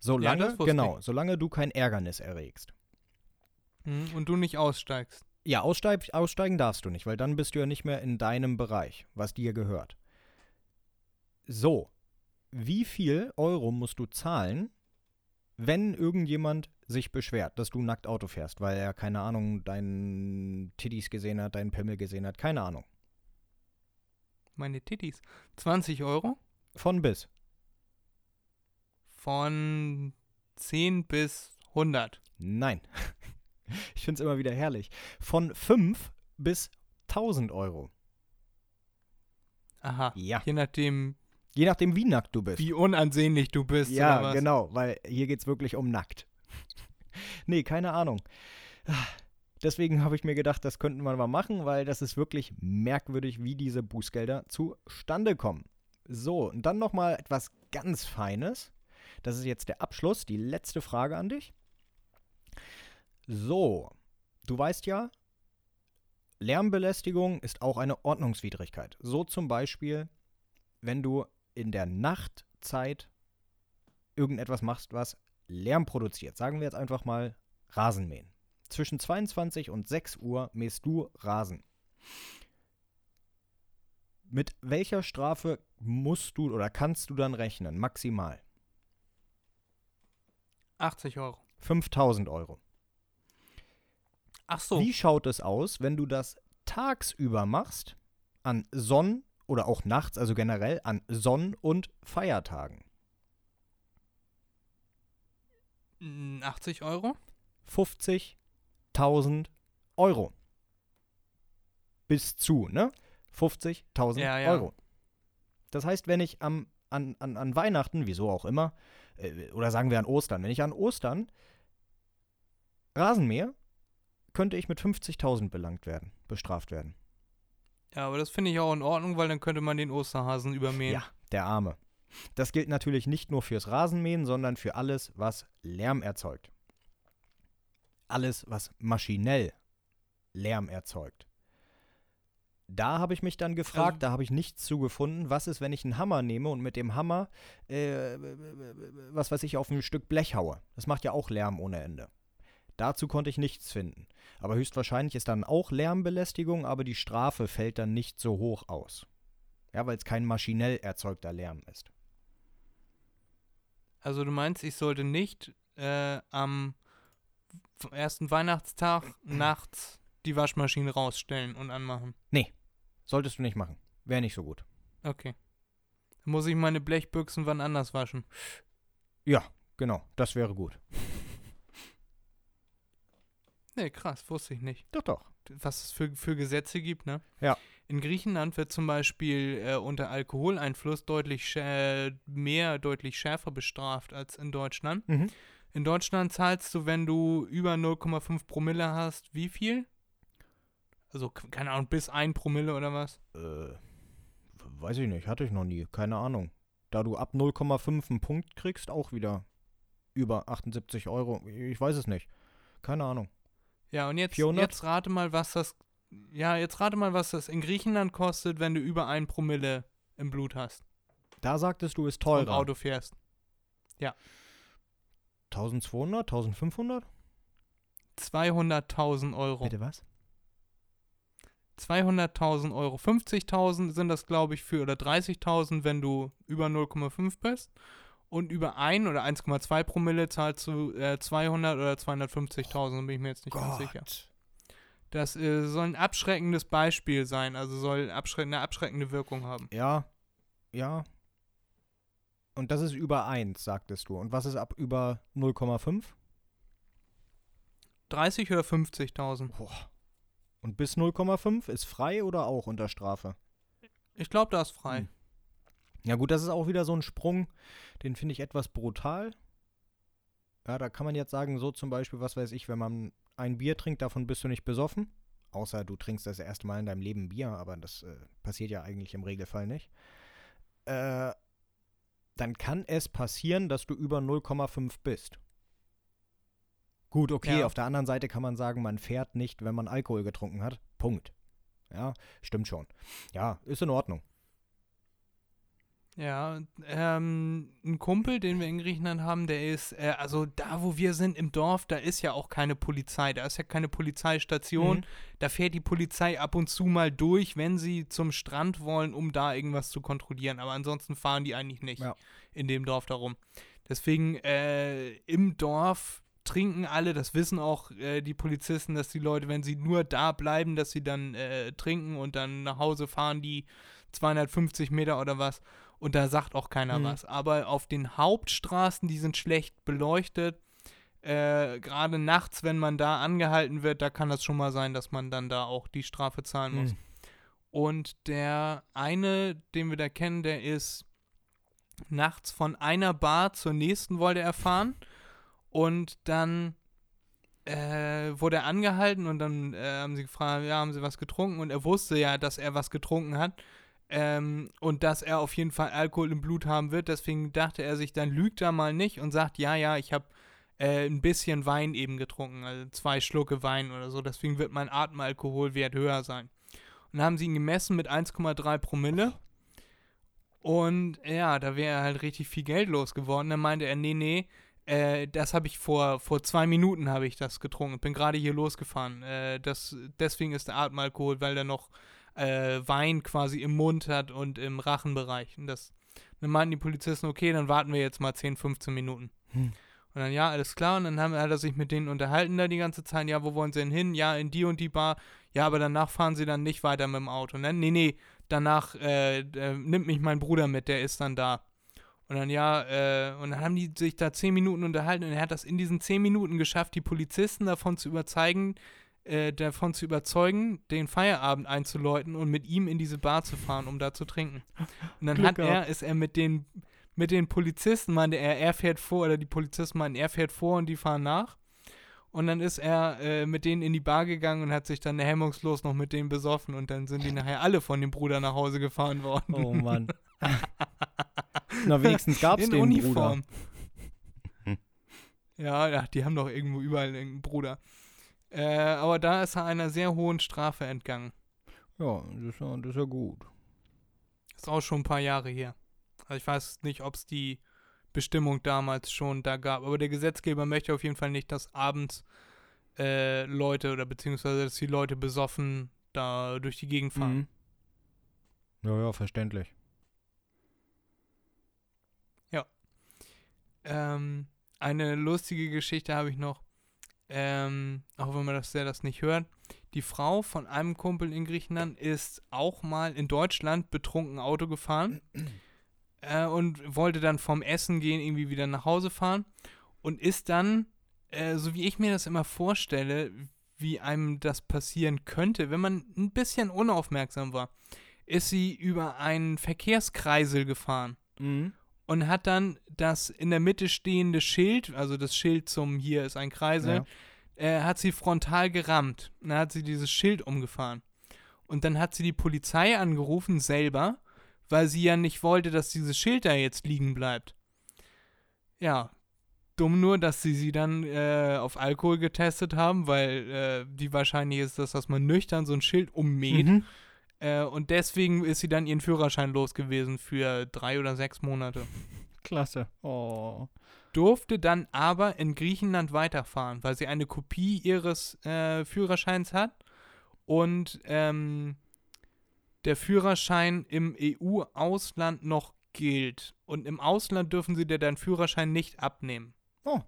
Solange, genau, solange du kein Ärgernis erregst. Mhm. Und du nicht aussteigst. Ja, aussteig, aussteigen darfst du nicht, weil dann bist du ja nicht mehr in deinem Bereich, was dir gehört. So, wie viel Euro musst du zahlen, wenn irgendjemand sich beschwert, dass du nackt Auto fährst, weil er, keine Ahnung, deinen Titties gesehen hat, deinen Pimmel gesehen hat, keine Ahnung. Meine Tittis. 20 Euro? Von bis. Von 10 bis 100. Nein. Ich finde es immer wieder herrlich. Von 5 bis 1000 Euro. Aha. Ja. Je nachdem, Je nachdem, wie nackt du bist. wie unansehnlich du bist. Ja, genau, weil hier geht es wirklich um nackt. nee, keine Ahnung. Deswegen habe ich mir gedacht, das könnten wir mal machen, weil das ist wirklich merkwürdig, wie diese Bußgelder zustande kommen. So, und dann nochmal etwas ganz Feines. Das ist jetzt der Abschluss, die letzte Frage an dich. So, du weißt ja, Lärmbelästigung ist auch eine Ordnungswidrigkeit. So zum Beispiel, wenn du in der Nachtzeit irgendetwas machst, was Lärm produziert. Sagen wir jetzt einfach mal Rasenmähen. Zwischen 22 und 6 Uhr mähst du Rasen. Mit welcher Strafe musst du oder kannst du dann rechnen? Maximal. 80 Euro. 5000 Euro. Ach so. Wie schaut es aus, wenn du das tagsüber machst, an Sonn- oder auch nachts, also generell an Sonn- und Feiertagen? Mm, 80 Euro? 50.000 Euro. Bis zu, ne? 50.000 Ja, ja. Euro. Das heißt, wenn ich am, an, an, an Weihnachten, wieso auch immer, oder sagen wir an Ostern, wenn ich an Ostern Rasenmäher, könnte ich mit 50.000 belangt werden, bestraft werden. Ja, aber das finde ich auch in Ordnung, weil dann könnte man den Osterhasen übermähen. Ja, der Arme. Das gilt natürlich nicht nur fürs Rasenmähen, sondern für alles, was Lärm erzeugt. Alles, was maschinell Lärm erzeugt. Da habe ich mich dann gefragt, Also- da habe ich nichts zugefunden. Was ist, wenn ich einen Hammer nehme und mit dem Hammer, äh, was weiß ich, auf ein Stück Blech haue? Das macht ja auch Lärm ohne Ende. Dazu konnte ich nichts finden. Aber höchstwahrscheinlich ist dann auch Lärmbelästigung, aber die Strafe fällt dann nicht so hoch aus. Ja, weil es kein maschinell erzeugter Lärm ist. Also du meinst, ich sollte nicht äh, am ersten Weihnachtstag nachts die Waschmaschine rausstellen und anmachen. Solltest du nicht machen. Wäre nicht so gut. Okay. Dann muss ich meine Blechbüchsen wann anders waschen. Ja, genau. Das wäre gut. Nee, krass, wusste ich nicht. Doch, doch. Was es für, für Gesetze gibt, ne? Ja. In Griechenland wird zum Beispiel äh, unter Alkoholeinfluss deutlich mehr, deutlich schärfer bestraft als in Deutschland. Mhm. In Deutschland zahlst du, wenn du über 0,5 Promille hast, wie viel? Also, keine Ahnung, bis 1 Promille oder was? Äh, weiß ich nicht. Hatte ich noch nie. Keine Ahnung. Da du ab 0,5 einen Punkt kriegst, auch wieder über 78 Euro. Ich weiß es nicht. Keine Ahnung. Ja, und jetzt, 400? jetzt rate mal, was das. Ja, jetzt rate mal, was das in Griechenland kostet, wenn du über 1 Promille im Blut hast Da sagtest du, ist und teurer. Auto fährst. 1200, 1500? 200.000 Euro. Bitte was? 200.000 Euro. 50.000 sind das, glaube ich, für, oder 30.000, wenn du über 0,5 bist. Und über 1 oder 1,2 Promille zahlst du äh, 200 oder 250.000, bin ich mir jetzt nicht ganz sicher. Das äh, soll ein abschreckendes Beispiel sein, also soll abschreck eine abschreckende Wirkung haben. Ja, ja. Und das ist über 1, sagtest du. Und was ist ab über 0,5? 30 oder 50.000? Boah. Und bis 0,5 ist frei oder auch unter Strafe? Ich glaube, da ist frei. Hm. Ja gut, das ist auch wieder so ein Sprung, den finde ich etwas brutal. Ja, da kann man jetzt sagen, so zum Beispiel, was weiß ich, wenn man ein Bier trinkt, davon bist du nicht besoffen. Außer du trinkst das erste Mal in deinem Leben Bier, aber das äh, passiert ja eigentlich im Regelfall nicht. Äh, dann kann es passieren, dass du über 0,5 bist. Gut, okay, Ja. auf der anderen Seite kann man sagen, man fährt nicht, wenn man Alkohol getrunken hat. Punkt. Ja, stimmt schon. Ja, ist in Ordnung. Ja, ähm, ein Kumpel, den wir in Griechenland haben, der ist, äh, also da, wo wir sind im Dorf, da ist ja auch keine Polizei, da ist ja keine Polizeistation. Mhm. Da fährt die Polizei ab und zu mal durch, wenn sie zum Strand wollen, um da irgendwas zu kontrollieren. Aber ansonsten fahren die eigentlich nicht Ja. in dem Dorf darum. Deswegen äh, im Dorf trinken alle, das wissen auch äh, die Polizisten, dass die Leute, wenn sie nur da bleiben, dass sie dann äh, trinken und dann nach Hause fahren, die 250 Meter oder was. Und da sagt auch keiner Mhm. was. Aber auf den Hauptstraßen, die sind schlecht beleuchtet. Äh, Gerade nachts, wenn man da angehalten wird, da kann das schon mal sein, dass man dann da auch die Strafe zahlen muss. Mhm. Und der eine, den wir da kennen, der ist nachts von einer Bar zur nächsten wollte er fahren. Und dann äh, wurde er angehalten und dann äh, haben sie gefragt, ja, haben sie was getrunken? Und er wusste ja, dass er was getrunken hat. Ähm, und dass er auf jeden Fall Alkohol im Blut haben wird. Deswegen dachte er sich, dann lügt er mal nicht und sagt, ja, ja, ich habe äh, ein bisschen Wein eben getrunken, also zwei Schlucke Wein oder so. Deswegen wird mein Atemalkoholwert höher sein. Und dann haben sie ihn gemessen mit 1,3 Promille. Und ja, da wäre halt richtig viel Geld losgeworden. Dann meinte er, nee, nee, äh, das habe ich vor, vor zwei Minuten habe ich das getrunken. Bin gerade hier losgefahren. Äh, das, deswegen ist der Atemalkohol, weil der noch äh, Wein quasi im Mund hat und im Rachenbereich. Und das, dann meinten die Polizisten, okay, dann warten wir jetzt mal 10, 15 Minuten. Hm. Und dann, ja, alles klar. Und dann haben, hat er sich mit denen unterhalten da die ganze Zeit. Ja, wo wollen sie denn hin? Ja, in die und die Bar. Ja, aber danach fahren sie dann nicht weiter mit dem Auto. Ne? Nee, nee, danach äh, äh, nimmt mich mein Bruder mit, der ist dann da. Und dann, ja, äh, und dann haben die sich da zehn Minuten unterhalten und er hat das in diesen zehn Minuten geschafft, die Polizisten davon zu überzeugen, äh, davon zu überzeugen, den Feierabend einzuläuten und mit ihm in diese Bar zu fahren, um da zu trinken. Und dann Glück hat er, ist er mit den, mit den Polizisten, meinte er, er fährt vor, oder die Polizisten meinten, er fährt vor und die fahren nach. Und dann ist er äh, mit denen in die Bar gegangen und hat sich dann hemmungslos noch mit denen besoffen und dann sind die nachher alle von dem Bruder nach Hause gefahren worden. Oh Mann. Na, wenigstens gab's in den Uniform. Bruder. ja, ja, die haben doch irgendwo überall irgendeinen Bruder. Äh, aber da ist er einer sehr hohen Strafe entgangen. Ja, das ist ja, das ist ja gut. Ist auch schon ein paar Jahre her. Also ich weiß nicht, ob es die Bestimmung damals schon da gab. Aber der Gesetzgeber möchte auf jeden Fall nicht, dass abends äh, Leute oder beziehungsweise dass die Leute besoffen da durch die Gegend fahren. Mhm. Ja, ja, verständlich. Ähm, eine lustige Geschichte habe ich noch. Ähm, auch wenn man das, der das nicht hört. Die Frau von einem Kumpel in Griechenland ist auch mal in Deutschland betrunken Auto gefahren äh, und wollte dann vom Essen gehen irgendwie wieder nach Hause fahren und ist dann, äh, so wie ich mir das immer vorstelle, wie einem das passieren könnte, wenn man ein bisschen unaufmerksam war, ist sie über einen Verkehrskreisel gefahren Mhm. Und hat dann das in der Mitte stehende Schild, also das Schild zum hier ist ein Kreisel, äh, hat sie frontal gerammt. Dann hat sie dieses Schild umgefahren. Und dann hat sie die Polizei angerufen selber, weil sie ja nicht wollte, dass dieses Schild da jetzt liegen bleibt. Ja, dumm nur, dass sie sie dann äh, auf Alkohol getestet haben, weil äh, die wahrscheinlich ist das, dass man nüchtern so ein Schild ummäht. Mhm. Äh, und deswegen ist sie dann ihren Führerschein los gewesen für drei oder sechs Monate. Klasse. Oh. Durfte dann aber in Griechenland weiterfahren, weil sie eine Kopie ihres äh, Führerscheins hat und ähm, der Führerschein im EU-Ausland noch gilt. Und im Ausland dürfen sie dir deinen Führerschein nicht abnehmen. Oh.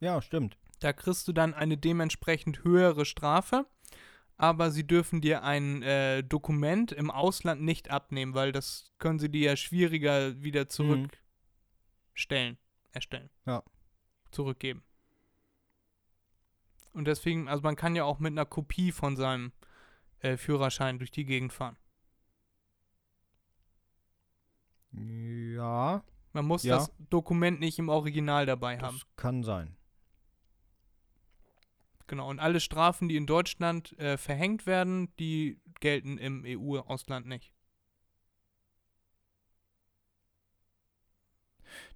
Ja, stimmt. Da kriegst du dann eine dementsprechend höhere Strafe, aber sie dürfen dir ein äh, Dokument im Ausland nicht abnehmen, weil das können sie dir ja schwieriger wieder zurückstellen, erstellen. Ja. Zurückgeben. Und deswegen, also man kann ja auch mit einer Kopie von seinem äh, Führerschein durch die Gegend fahren. Ja, Man muss Ja. das Dokument nicht im Original dabei das haben. kann sein. Genau, und alle Strafen, die in Deutschland äh, verhängt werden, die gelten im EU-Ausland nicht.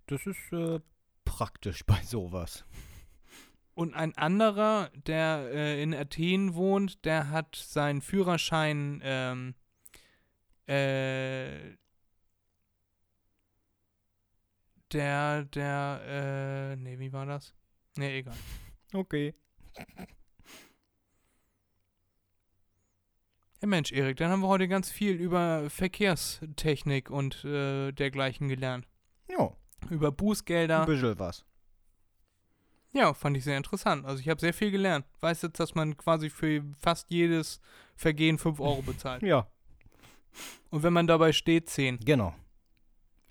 Das ist äh, praktisch bei sowas. Und ein anderer, der äh, in Athen wohnt, der hat seinen Führerschein ähm, äh, der, der, äh, nee, wie war das? Nee, egal. Okay. Ja, Mensch, Erik, dann haben wir heute ganz viel über Verkehrstechnik und äh, dergleichen gelernt. Ja, Über Bußgelder. ein bisschen was. Ja, fand ich sehr interessant. Also ich habe sehr viel gelernt. Weiß jetzt, dass man quasi für fast jedes Vergehen 5 Euro bezahlt. Ja, Und wenn man dabei steht, 10. genau.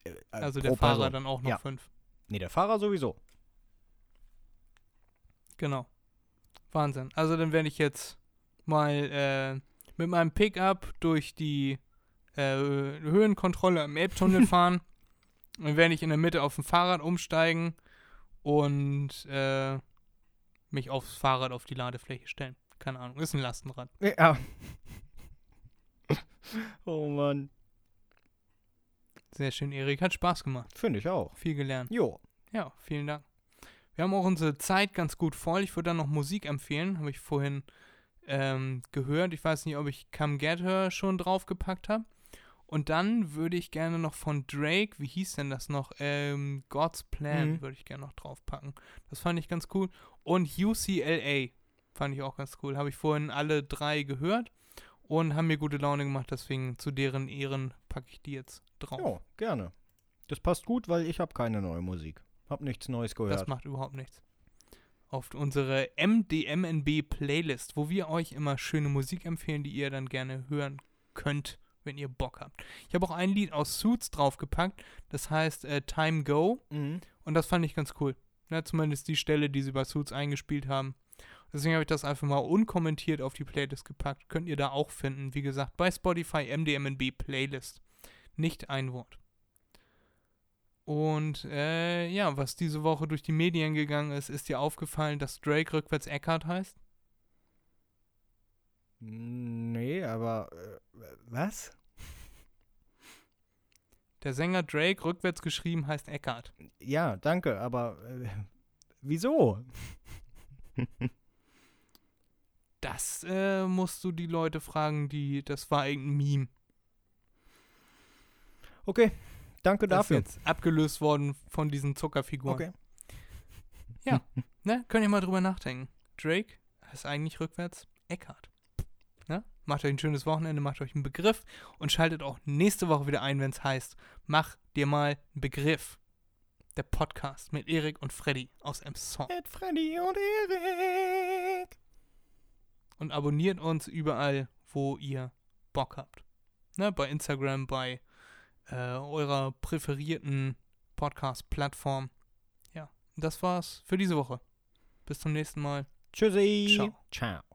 Äh, äh, Also pro der Fahrer Person. dann auch noch Ja. 5. Nee, der Fahrer sowieso. Genau. Wahnsinn. Also dann werde ich jetzt mal äh, mit meinem Pickup durch die äh, Höhenkontrolle im Elbtunnel fahren. Dann werde ich in der Mitte auf dem Fahrrad umsteigen und äh, mich aufs Fahrrad auf die Ladefläche stellen. Keine Ahnung, ist ein Lastenrad. Ja. oh Mann. Sehr schön, Erik. Hat Spaß gemacht. Finde ich auch. Viel gelernt. Jo. Ja, vielen Dank. Wir haben auch unsere Zeit ganz gut voll. Ich würde dann noch Musik empfehlen. Habe ich vorhin ähm, gehört. Ich weiß nicht, ob ich Come Get Her schon draufgepackt habe. Und dann würde ich gerne noch von Drake, wie hieß denn das noch? Ähm, God's Plan Mhm. würde ich gerne noch draufpacken. Das fand ich ganz cool. Und UCLA fand ich auch ganz cool. Habe ich vorhin alle drei gehört und haben mir gute Laune gemacht. Deswegen zu deren Ehren packe ich die jetzt drauf. Jo, gerne. Das passt gut, weil ich habe keine neue Musik. Hab nichts Neues gehört. Das macht überhaupt nichts. Auf unsere MDMNB Playlist, wo wir euch immer schöne Musik empfehlen, die ihr dann gerne hören könnt, wenn ihr Bock habt. Ich habe auch ein Lied aus Suits draufgepackt, das heißt äh, Time Go Mhm. und das fand ich ganz cool. Ja, zumindest die Stelle, die sie bei Suits eingespielt haben. Deswegen habe ich das einfach mal unkommentiert auf die Playlist gepackt. Könnt ihr da auch finden. Wie gesagt, bei Spotify MDMNB Playlist. Nicht ein Wort. Und äh, ja, was diese Woche durch die Medien gegangen ist, ist dir aufgefallen, dass Drake rückwärts Eckhart heißt? Nee, aber äh, was? Der Sänger Drake rückwärts geschrieben heißt Eckhart. Ja, danke, aber äh, wieso? Das äh, musst du die Leute fragen, die. Das war irgendein Meme. Okay, danke Das ist dafür. jetzt abgelöst worden von diesen Zuckerfiguren. Okay. Ne? Könnt ihr mal drüber nachdenken. Drake heißt eigentlich rückwärts Eckhart. Ne? Macht euch ein schönes Wochenende, macht euch einen Begriff und schaltet auch nächste Woche wieder ein, wenn es heißt, mach dir mal einen Begriff. Der Podcast mit Erik und Freddy aus Emson. Mit Freddy und Erik. Und abonniert uns überall, wo ihr Bock habt. Ne? Bei Instagram, bei äh, eurer präferierten Podcast-Plattform. Ja, das war's für diese Woche. Bis zum nächsten Mal. Tschüssi. Ciao. Ciao.